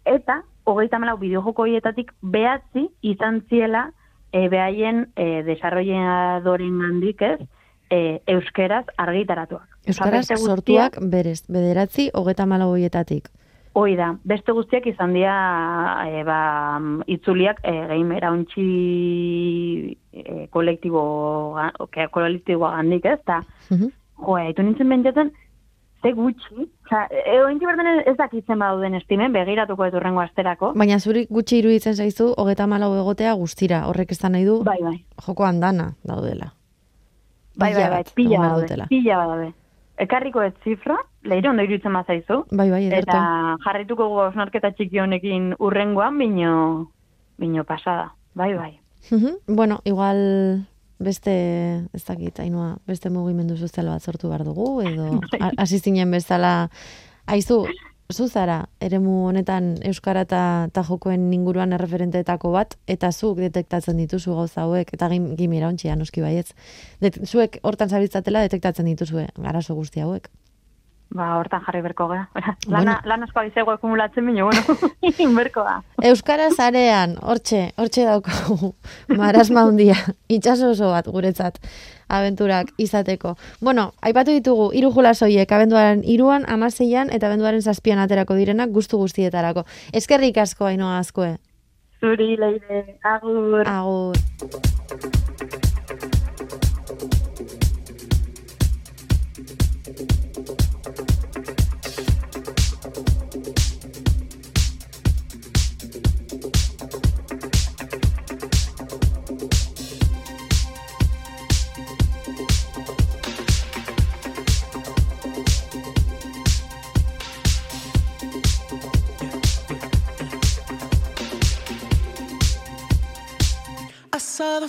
eta hogeita malau bideojoko horietatik behatzi izan ziela e, behaien e, desarrolladoren handik ez, e, euskeraz argitaratuak. Euskaraz sortuak berez, bederatzi, hogeta malo hoietatik. Hoi da, beste guztiak izan dira e, ba, itzuliak e, gehi merauntxi e, kolektibo, ga- ke- kolektiboa gandik ez, eta Mhm. jo, haitu nintzen bentsatzen, ze gutxi, oza, ointi berden ez dakitzen badauden estimen, begiratuko dut urrengo asterako. Baina zuri gutxi iruditzen zaizu, hogeta malo egotea guztira, horrek esan nahi du, Bai, bai, joko handana daudela. bai, bai, bai, pila badaude, pila badaude. Ekarriko ez zifra, leire ondo iruditzen bazaizu, Bai, bai, ederto. eta jarrituko gu hausnarketa txiki honekin urrengoan, bino, bino pasada, bai, bai. Bueno, igual beste, ez dakit, ainhoa, beste mugimendu sozial bat sortu behar dugu, edo Bai. ha- hasi zinen bezala, aizu, zu zara, eremu honetan Euskara eta ta jokoen inguruan erreferenteetako bat, eta zuk detektatzen dituzu gauza hauek, eta gim, gimira ontsia, noski baietz. Det, zuek hortan zabitzatela detektatzen dituzue, arazo guzti hauek. Ba, hortan jarri berko gara. Bueno. Lana, lan asko abizego akumulatzen bine, bueno, berko da. Euskara zarean, hortxe, hortxe daukagu, marasma handia, itxaso oso bat guretzat, abenturak izateko. Bueno, aipatu ditugu, hiru jolasoiek, abenduaren iruan, amaseian, eta abenduaren zazpian aterako direnak guztu guztietarako. Eskerrik asko, hainoa askoe. Zuri, leire, agur. Agur.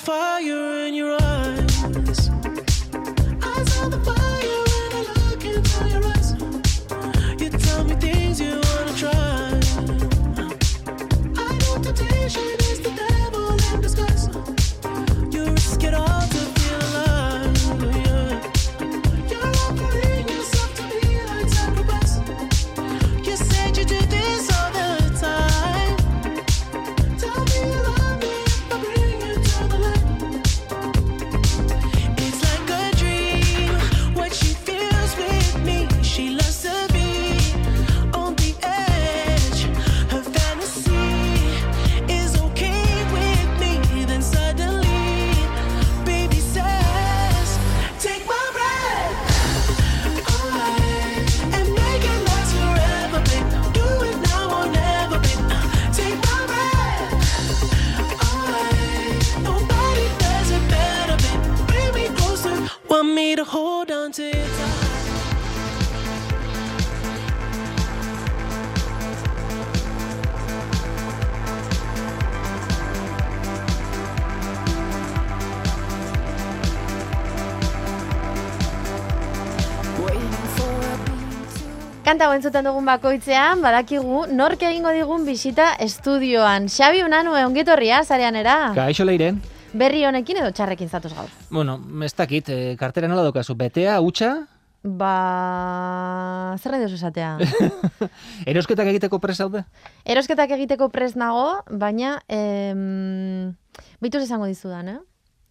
Fire in your eyes. Hau entzuten dugun bakoitzean, badakigu, nork egingo digun bisita estudioan. Xabi Unanue, ongitorria, zareanera. Kaixo leire. Berri honekin edo txarrekin zatoz gaur. Bueno, ez dakit, eh, kartera nola daukazu, betea, utxa, Ba, zer nahi duzu esatea? erosketak egiteko pres zaude? Erosketak egiteko prest nago, baina, em, bituz esango dizudan, eh?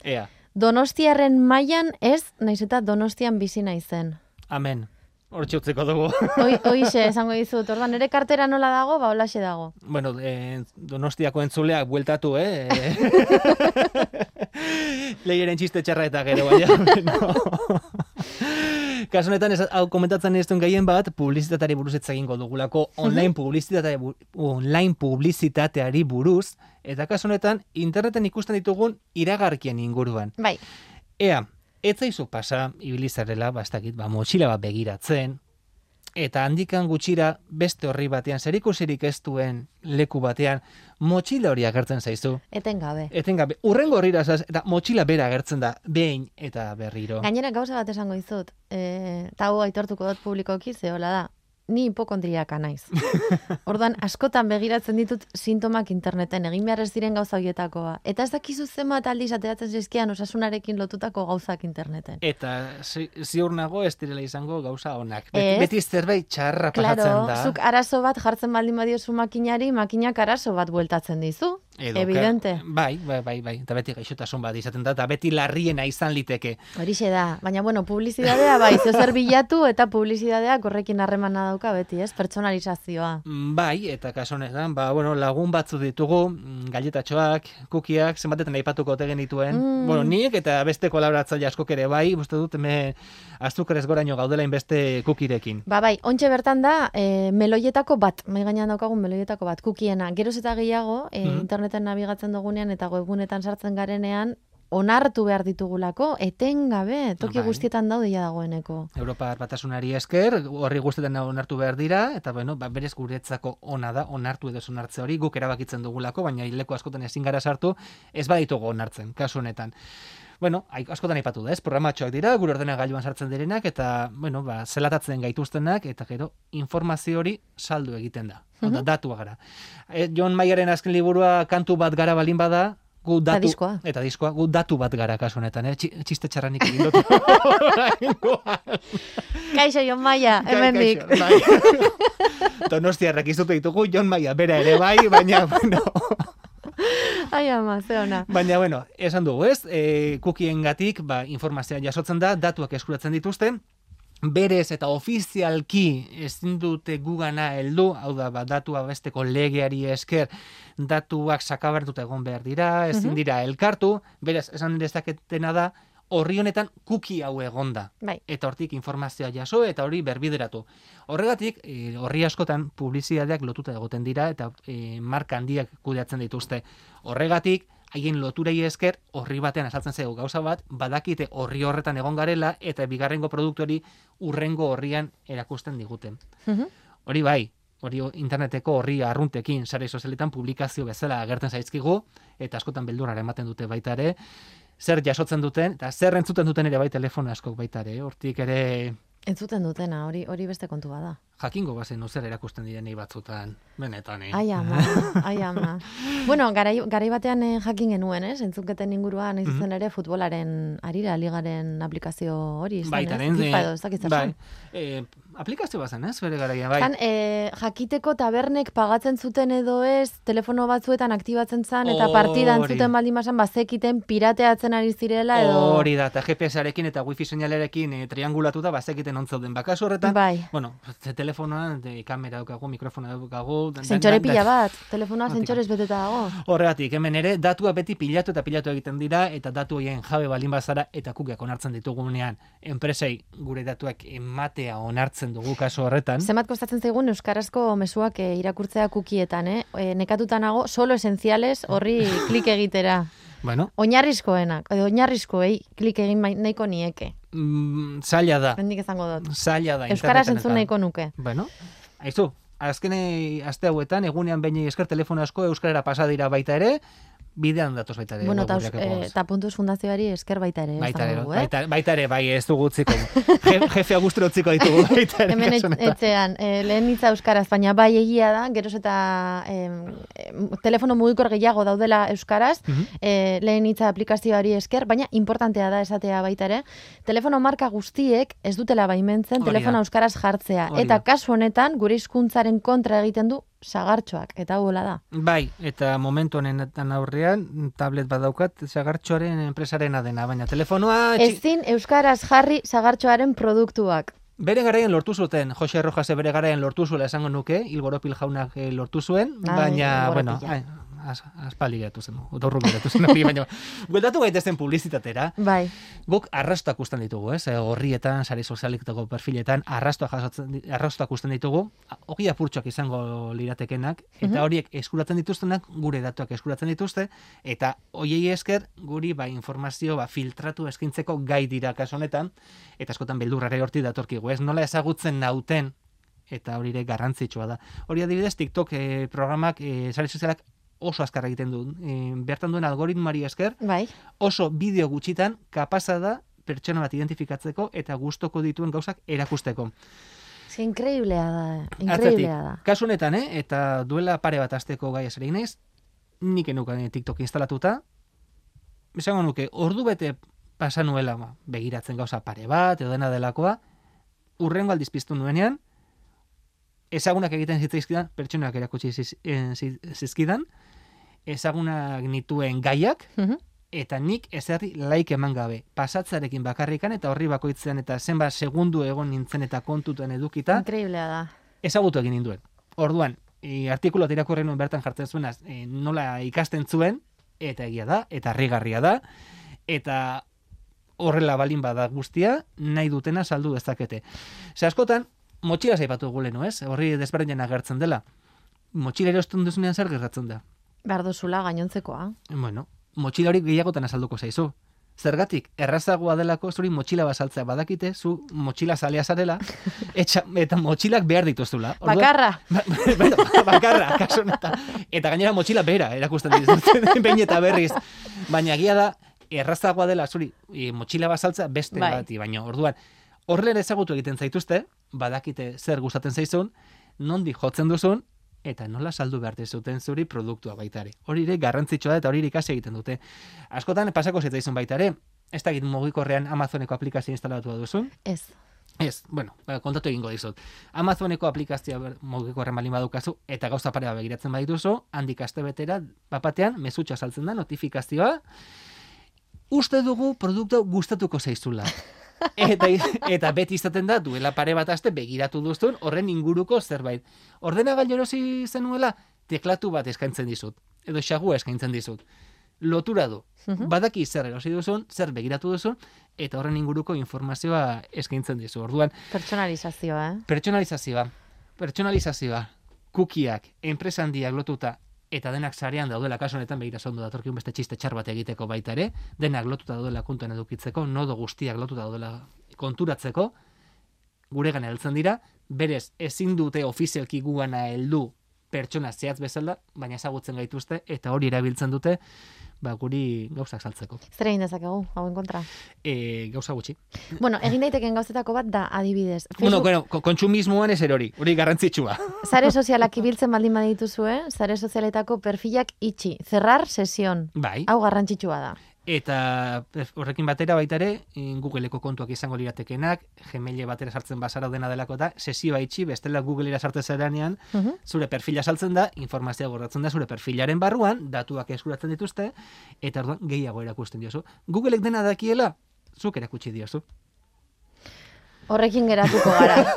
Ea, Donostiarren mailan ez, naiz eta Donostian bizi naizen. amen. Hortxe utzeko dugu. Hoi, hoixe esango dizut, orduan nire kartera nola dago, ba holaxe dago. bueno, eh, donostiako entzuleak bueltatu, eh? Leieren txiste txarra eta gero, baina. no. Kasu honetan, hau komentatzen ez gehien bat, publizitateari buruz ez egingo dugulako, online publizitate, online publizitateari buruz, eta kasu honetan, interneten ikusten ditugun iragarkien inguruan. Bai, Ea, ez zaizu pasa, ibilizarela, bastakit, ba, motxila bat begiratzen, eta handikan gutxira beste horri batean, zerikusirik ez duen leku batean, motxila hori agertzen zaizu. etengabe. Etengabe, urrengo horrira zaz, eta motxila bera agertzen da, behin eta berriro. Gainera gauza bat esango dizut, e, eta hau aitortuko dut publikoki, ze hola da. Ni hipokondriaka naiz. Ordan askotan begiratzen ditut sintomak interneten egin behar ez diren gauza horietakoa. Eta ez dakizu zenbat aldiz ateratzen zizkian osasunarekin lotutako gauzak interneten. Eta zi- ziur nago ez direla izango gauza onak. Beti, beti zerbait txarra Claro, pasatzen da. zuk arazo bat jartzen baldin badiozu makinari, makinak arazo bat bueltatzen dizu. Edo, Evidente. ka- bai, bai, bai, bai. Eta beti gaixotasun bat izaten da, eta beti larriena izan liteke. Horixe da, baina bueno, publizidadea bai, zer bilatu eta publizidadeak horrekin harremana dauka beti, ez? Pertsonalizazioa. Mm, Bai, eta kasu honetan, ba, bueno, lagun batzu ditugu, mm, galletatxoak, kukiak, zenbatetan aipatuko te genituen. Mm. Bueno, nik eta beste kolaboratzaile askok ere bai, uste dut hemen azukarez goraino gaudela inbeste kukirekin. Ba bai, ontxe bertan da, e, meloietako bat, mai gainean daukagun meloietako bat, kukiena. Geroz eta gehiago, e, Mhm. Interneten nabigatzen dugunean eta webgunetan sartzen garenean, onartu behar ditugulako, etengabe, toki Bai. guztietan daude ja dagoeneko. Europar batasunari esker, horri guztetan onartu behar dira, eta bueno, ba, berez guretzako ona da, onartu edo onartze hori, guk erabakitzen dugulako, baina hileko askotan ezin gara sartu, ez baditugu onartzen, kasu honetan. Bueno, askotan aipatu da, ez? Programatxoak dira, gure ordenagailuan sartzen direnak, eta, bueno, ba, zelatatzen gaituztenak, eta gero, informazio hori saldu egiten da. Hau da, datua gara. E, John Mayeren azken liburua kantu bat gara balin bada, gu Eta datu, diskoa. eta diskoa, gu datu bat gara kasu honetan, eh? Txi- Txiste txarranik egin dut. Kaixo, Jon Maia, kaixo, bai. Donostiarrak izutu ditugu, Jon Maia bera ere bai, baina, bueno, Ai ama, ze ona. baina, bueno, esan dugu, ez? E, kukiengatik, ba, informazioa jasotzen da, datuak eskuratzen dituzte, berez eta ofizialki ezin dute gugana heldu, hau da, ba, datua besteko legeari esker, datuak sakabertuta egon behar dira, ezin dira elkartu, berez, esan dezaketena da, horri honetan kuki hau egonda. Bai. eta hortik informazioa jaso eta hori berbideratu. Horregatik, e, horri askotan publizitateak lotuta egoten dira eta e, marka handiak kudeatzen dituzte. Horregatik, haien loturei esker horri batean azaltzen zego gauza bat, badakite horri horretan egon garela eta bigarrengo produktu hori urrengo horrian erakusten diguten. Mhm. Hori bai, hori interneteko horri arruntekin, sare sozialetan publikazio bezala agertzen zaizkigu, eta askotan beldurra ematen dute baita ere, zer jasotzen duten, eta zer entzuten duten ere bai telefono askok baita ere, hortik ere Entzuten dutena, hori hori beste kontu bada. jakingo bazen zer erakusten direnei batzutan, benetan, eh? Ai ama, ai ama. bueno, garai, garai batean eh, jakin genuen, ez? Entzunketen inguruan Mhm. izan zen ere futbolaren arira ligaren aplikazio hori izan, Baitaren, ez? Eh, edo, ez dakit bai, eh, aplikazio bazen, ez? Bere garaia, bai. Zan, eh, jakiteko tabernek pagatzen zuten edo ez, telefono batzuetan aktibatzen zan, eta partida Hori. entzuten baldin basan, bazekiten pirateatzen ari zirela edo... Hori da, eta GPS-arekin eta wifi seinalerekin e, triangulatuta bazekiten ontzauden. Bakasu horretan, Bai. bueno, ze telefonoan de, kamera daukagu, mikrofona daukagu. dan- dan- pila bat, telefonoa zentsores beteta dago. Horregatik, hemen ere, datua beti pilatu eta pilatu egiten dira, eta datu horien jabe balin bazara, eta kukiak onartzen ditugunean, enpresei gure datuak ematea onartzen dugu kasu horretan. Zenbat kostatzen zaigun euskarazko mezuak eh, irakurtzea kukietan, eh? E, nekatuta nago, solo esenciales horri klik egitera. Bueno, Oinarrizkoenak, edo oinarrizkoei klik egin nahiko nieke. mm, zaila da. Hendik izango dut. Zaila da. Euskaraz entzun nahiko nuke. Bueno, aizu, azkene aste hauetan, egunean behin esker telefono asko euskarara pasa dira baita ere, bidean datoz baita ere. Bueno, eta eh, puntuz fundazioari esker baita ere. Baita ere, dugu, eh? baita, baita ere, bai, ez dugu utziko. Je, jefe Agustro utziko ditugu, baita ere. Hemen etxean, e, lehen hitza euskaraz, baina bai egia da, geroz eta em, telefono mugikor gehiago daudela euskaraz, Mhm. e, lehen hitza aplikazioari esker, baina importantea da esatea baita ere, telefono marka guztiek ez dutela baimentzen telefono euskaraz jartzea. Hori eta kasu honetan, gure hizkuntzaren kontra egiten du sagartxoak, eta hola da. Bai, eta momentu honetan aurrean, tablet badaukat, zagartxoaren enpresarena dena, baina telefonoa... Ezin euskaraz jarri sagartxoaren produktuak. Bere garaian lortu zuten, Jose Rojase bere garaian lortu zuela esango nuke, Ilgoropil jaunak eh, lortu zuen, Ai, baina, bueno, ai, az, aspaldi geratu zen, utorru geratu zen baina, bueltatu gaitezen publizitatera, Bai, guk arrastoak usten ditugu, ez? Horrietan, sare sozialetako perfiletan, arrastoak jasotzen, arrastoak usten ditugu, hori apurtxoak izango liratekenak, eta Mhm. horiek eskuratzen dituztenak, gure datuak eskuratzen dituzte, eta hoiei esker, guri ba, informazio ba, filtratu eskintzeko gai dira kasu honetan, eta askotan beldurrare horti datorkigu, ez? Nola ezagutzen nauten, eta hori ere garrantzitsua da. Hori adibidez, TikTok eh, programak, eh, sare sozialak oso azkar egiten du. Eh, bertan duen algoritmari esker, bai. oso bideo gutxitan kapasa da pertsona bat identifikatzeko eta gustoko dituen gauzak erakusteko. Ze inkreiblea da, inkreiblea da. kasu honetan, eh, eta duela pare bat asteko gai eseri naiz, nik enukan TikTok instalatuta, esango nuke, ordu bete pasa nuela ba, begiratzen gauza pare bat, edo dena delakoa, urrengo aldiz piztu nuenean, ezagunak egiten zitzaizkidan, pertsonak erakutsi ziz- eh, ziz- zizkidan, ezagunak nituen gaiak, Mhm. eta nik ezerri laik eman gabe. Pasatzarekin bakarrikan eta horri bakoitzean eta zenbat segundu egon nintzen eta kontutan edukita, Inkreiblea da. ezagutu egin ninduen. Orduan, e, artikulo irakurri nuen bertan jartzen zuenaz, e, nola ikasten zuen, eta egia da, eta harrigarria da, eta horrela balin bada guztia, nahi dutena saldu dezakete. Ze askotan, motxila zaipatu dugu lehenu, ez? Horri desberdinen agertzen dela. Motxila erosten duzunean zer gertatzen da. Behar gainontzekoa. Bueno, motxila hori gehiagotan azalduko zaizu. Zergatik, errazagoa delako zuri motxila basaltzea badakite, zu motxila zalea zarela, etxa, eta motxilak behar dituzula. Orduan- Bakarra. Ba- bueno, bakarra, kasu honetan. Eta gainera motxila bera, erakusten dizut, behin eta berriz. Baina egia da, errazagoa dela, zuri, e, motxila basaltza beste Bai. bati, baina orduan, horrela ezagutu egiten zaituzte, badakite zer gustatzen zaizun, nondi jotzen duzun, eta nola saldu behar zuten zuri produktua baita ere. Hori ere garrantzitsua da eta hori ikasi egiten dute. Askotan pasako zitzaizun baita ere, ez da mugikorrean Amazoneko aplikazio instalatu duzun, Ez. Ez, bueno, ba, kontatu egingo dizut. Amazoneko aplikazioa mugikorren balin badukazu eta gauza pare begiratzen badituzu, handik aste betera, bapatean, mezutxa saltzen da, notifikazioa, uste dugu produktu gustatuko zaizula. eta, eta beti izaten da, duela pare bat aste begiratu duzun, horren inguruko zerbait. Ordenagailu erosi zenuela, teklatu bat eskaintzen dizut. Edo xagua eskaintzen dizut. Lotura du. Mhm. Badaki zer erosi duzun, zer begiratu duzun, eta horren inguruko informazioa eskaintzen dizu. Orduan, Pertsonalizazioa, eh? pertsonalizazioa, pertsonalizazioa, kukiak, enpresa handiak lotuta, eta denak sarean daudela, kasu honetan begira ondo datorkiun beste txiste txar bat egiteko baita ere, denak lotuta daudela kontuan edukitzeko, nodo guztiak lotuta daudela konturatzeko, guregan heltzen dira, berez ezin dute ofizialki gugana heldu pertsona zehatz bezala, baina ezagutzen gaituzte, eta hori erabiltzen dute, ba, guri gauzak saltzeko. Zer egin dezakegu, hauen kontra. E, gauza gutxi. Bueno, egin daiteken gauzetako bat da adibidez. Bueno, Facebook, bueno, ko- kontsumismoan ez erori, hori garrantzitsua. Zare sozialak ibiltzen baldin badituzue, zare sozialetako perfilak itxi. Zerrar sesion. Bai. Hau garrantzitsua da. Eta horrekin batera baita ere, Googleeko kontuak izango liratekenak, Gmail batera sartzen bazara dena delako da, sesioa itxi, bestela Googleera sartzen zeranean, Mhm. zure perfila saltzen da, informazioa gordatzen da zure perfilaren barruan, datuak eskuratzen dituzte, eta orduan gehiago erakusten diozu. Googleek dena dakiela, zuk erakutsi diozu. Horrekin geratuko gara.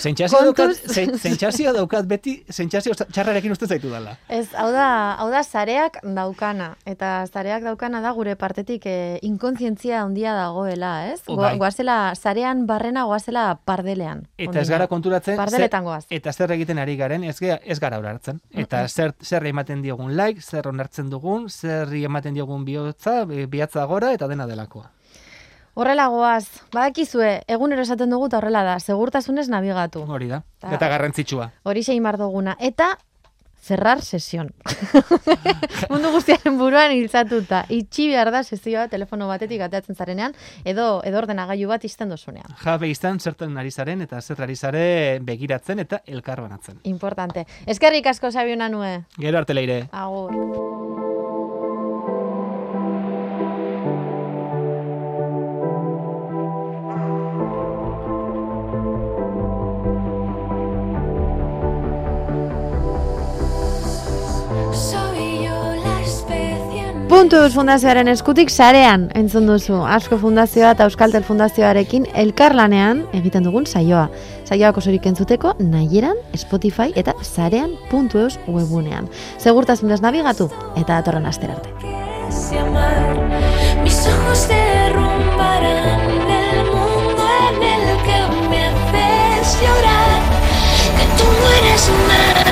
Sentsazio daukat, Kontuz. zen- sentsazioa daukat beti, sentsazio txarrarekin uste zaitu dela. Ez, hau da, hau da zareak daukana. Eta zareak daukana da gure partetik eh, inkontzientzia handia dagoela, ez? Oh, Go- bai. Goazela, zarean barrena goazela pardelean. Eta ez gara konturatzen, Pardeletan zer- goaz. eta zer egiten ari garen, ez, gea- ez gara hartzen. Eta zer, zer ematen diogun like, zer onartzen dugun, zer ematen diogun bihotza, bi- bihatza gora, eta dena delakoa. Horrela goaz, badakizue, egunero esaten dugu eta horrela da, segurtasunez nabigatu. Hori da. Ta- Eta garrantzitsua. Hori sein bar duguna. Eta cerrar sesion. Mundu guztiaren buruan hiltzatuta. Itxi behar da sesioa telefono batetik ateatzen zarenean, edo, edo ordenagailu bat izten dozunean. Jabe izan zertan ari zaren eta zer ari zare begiratzen eta elkar banatzen. Importante. Eskerrik asko Sabiona nue. Gero arte leire. Agur. Puntuz fundazioaren eskutik sarean entzun duzu. Asko fundazioa eta Euskaltel fundazioarekin elkarlanean egiten dugun saioa. Saioak osorik entzuteko nahieran, Spotify eta sarean.eus webunean. Segurtasunez nabigatu eta datorren asterarte. que amar. Mis ojos derrumbarán el mundo en el que me haces llorar. Que tú no eres nada.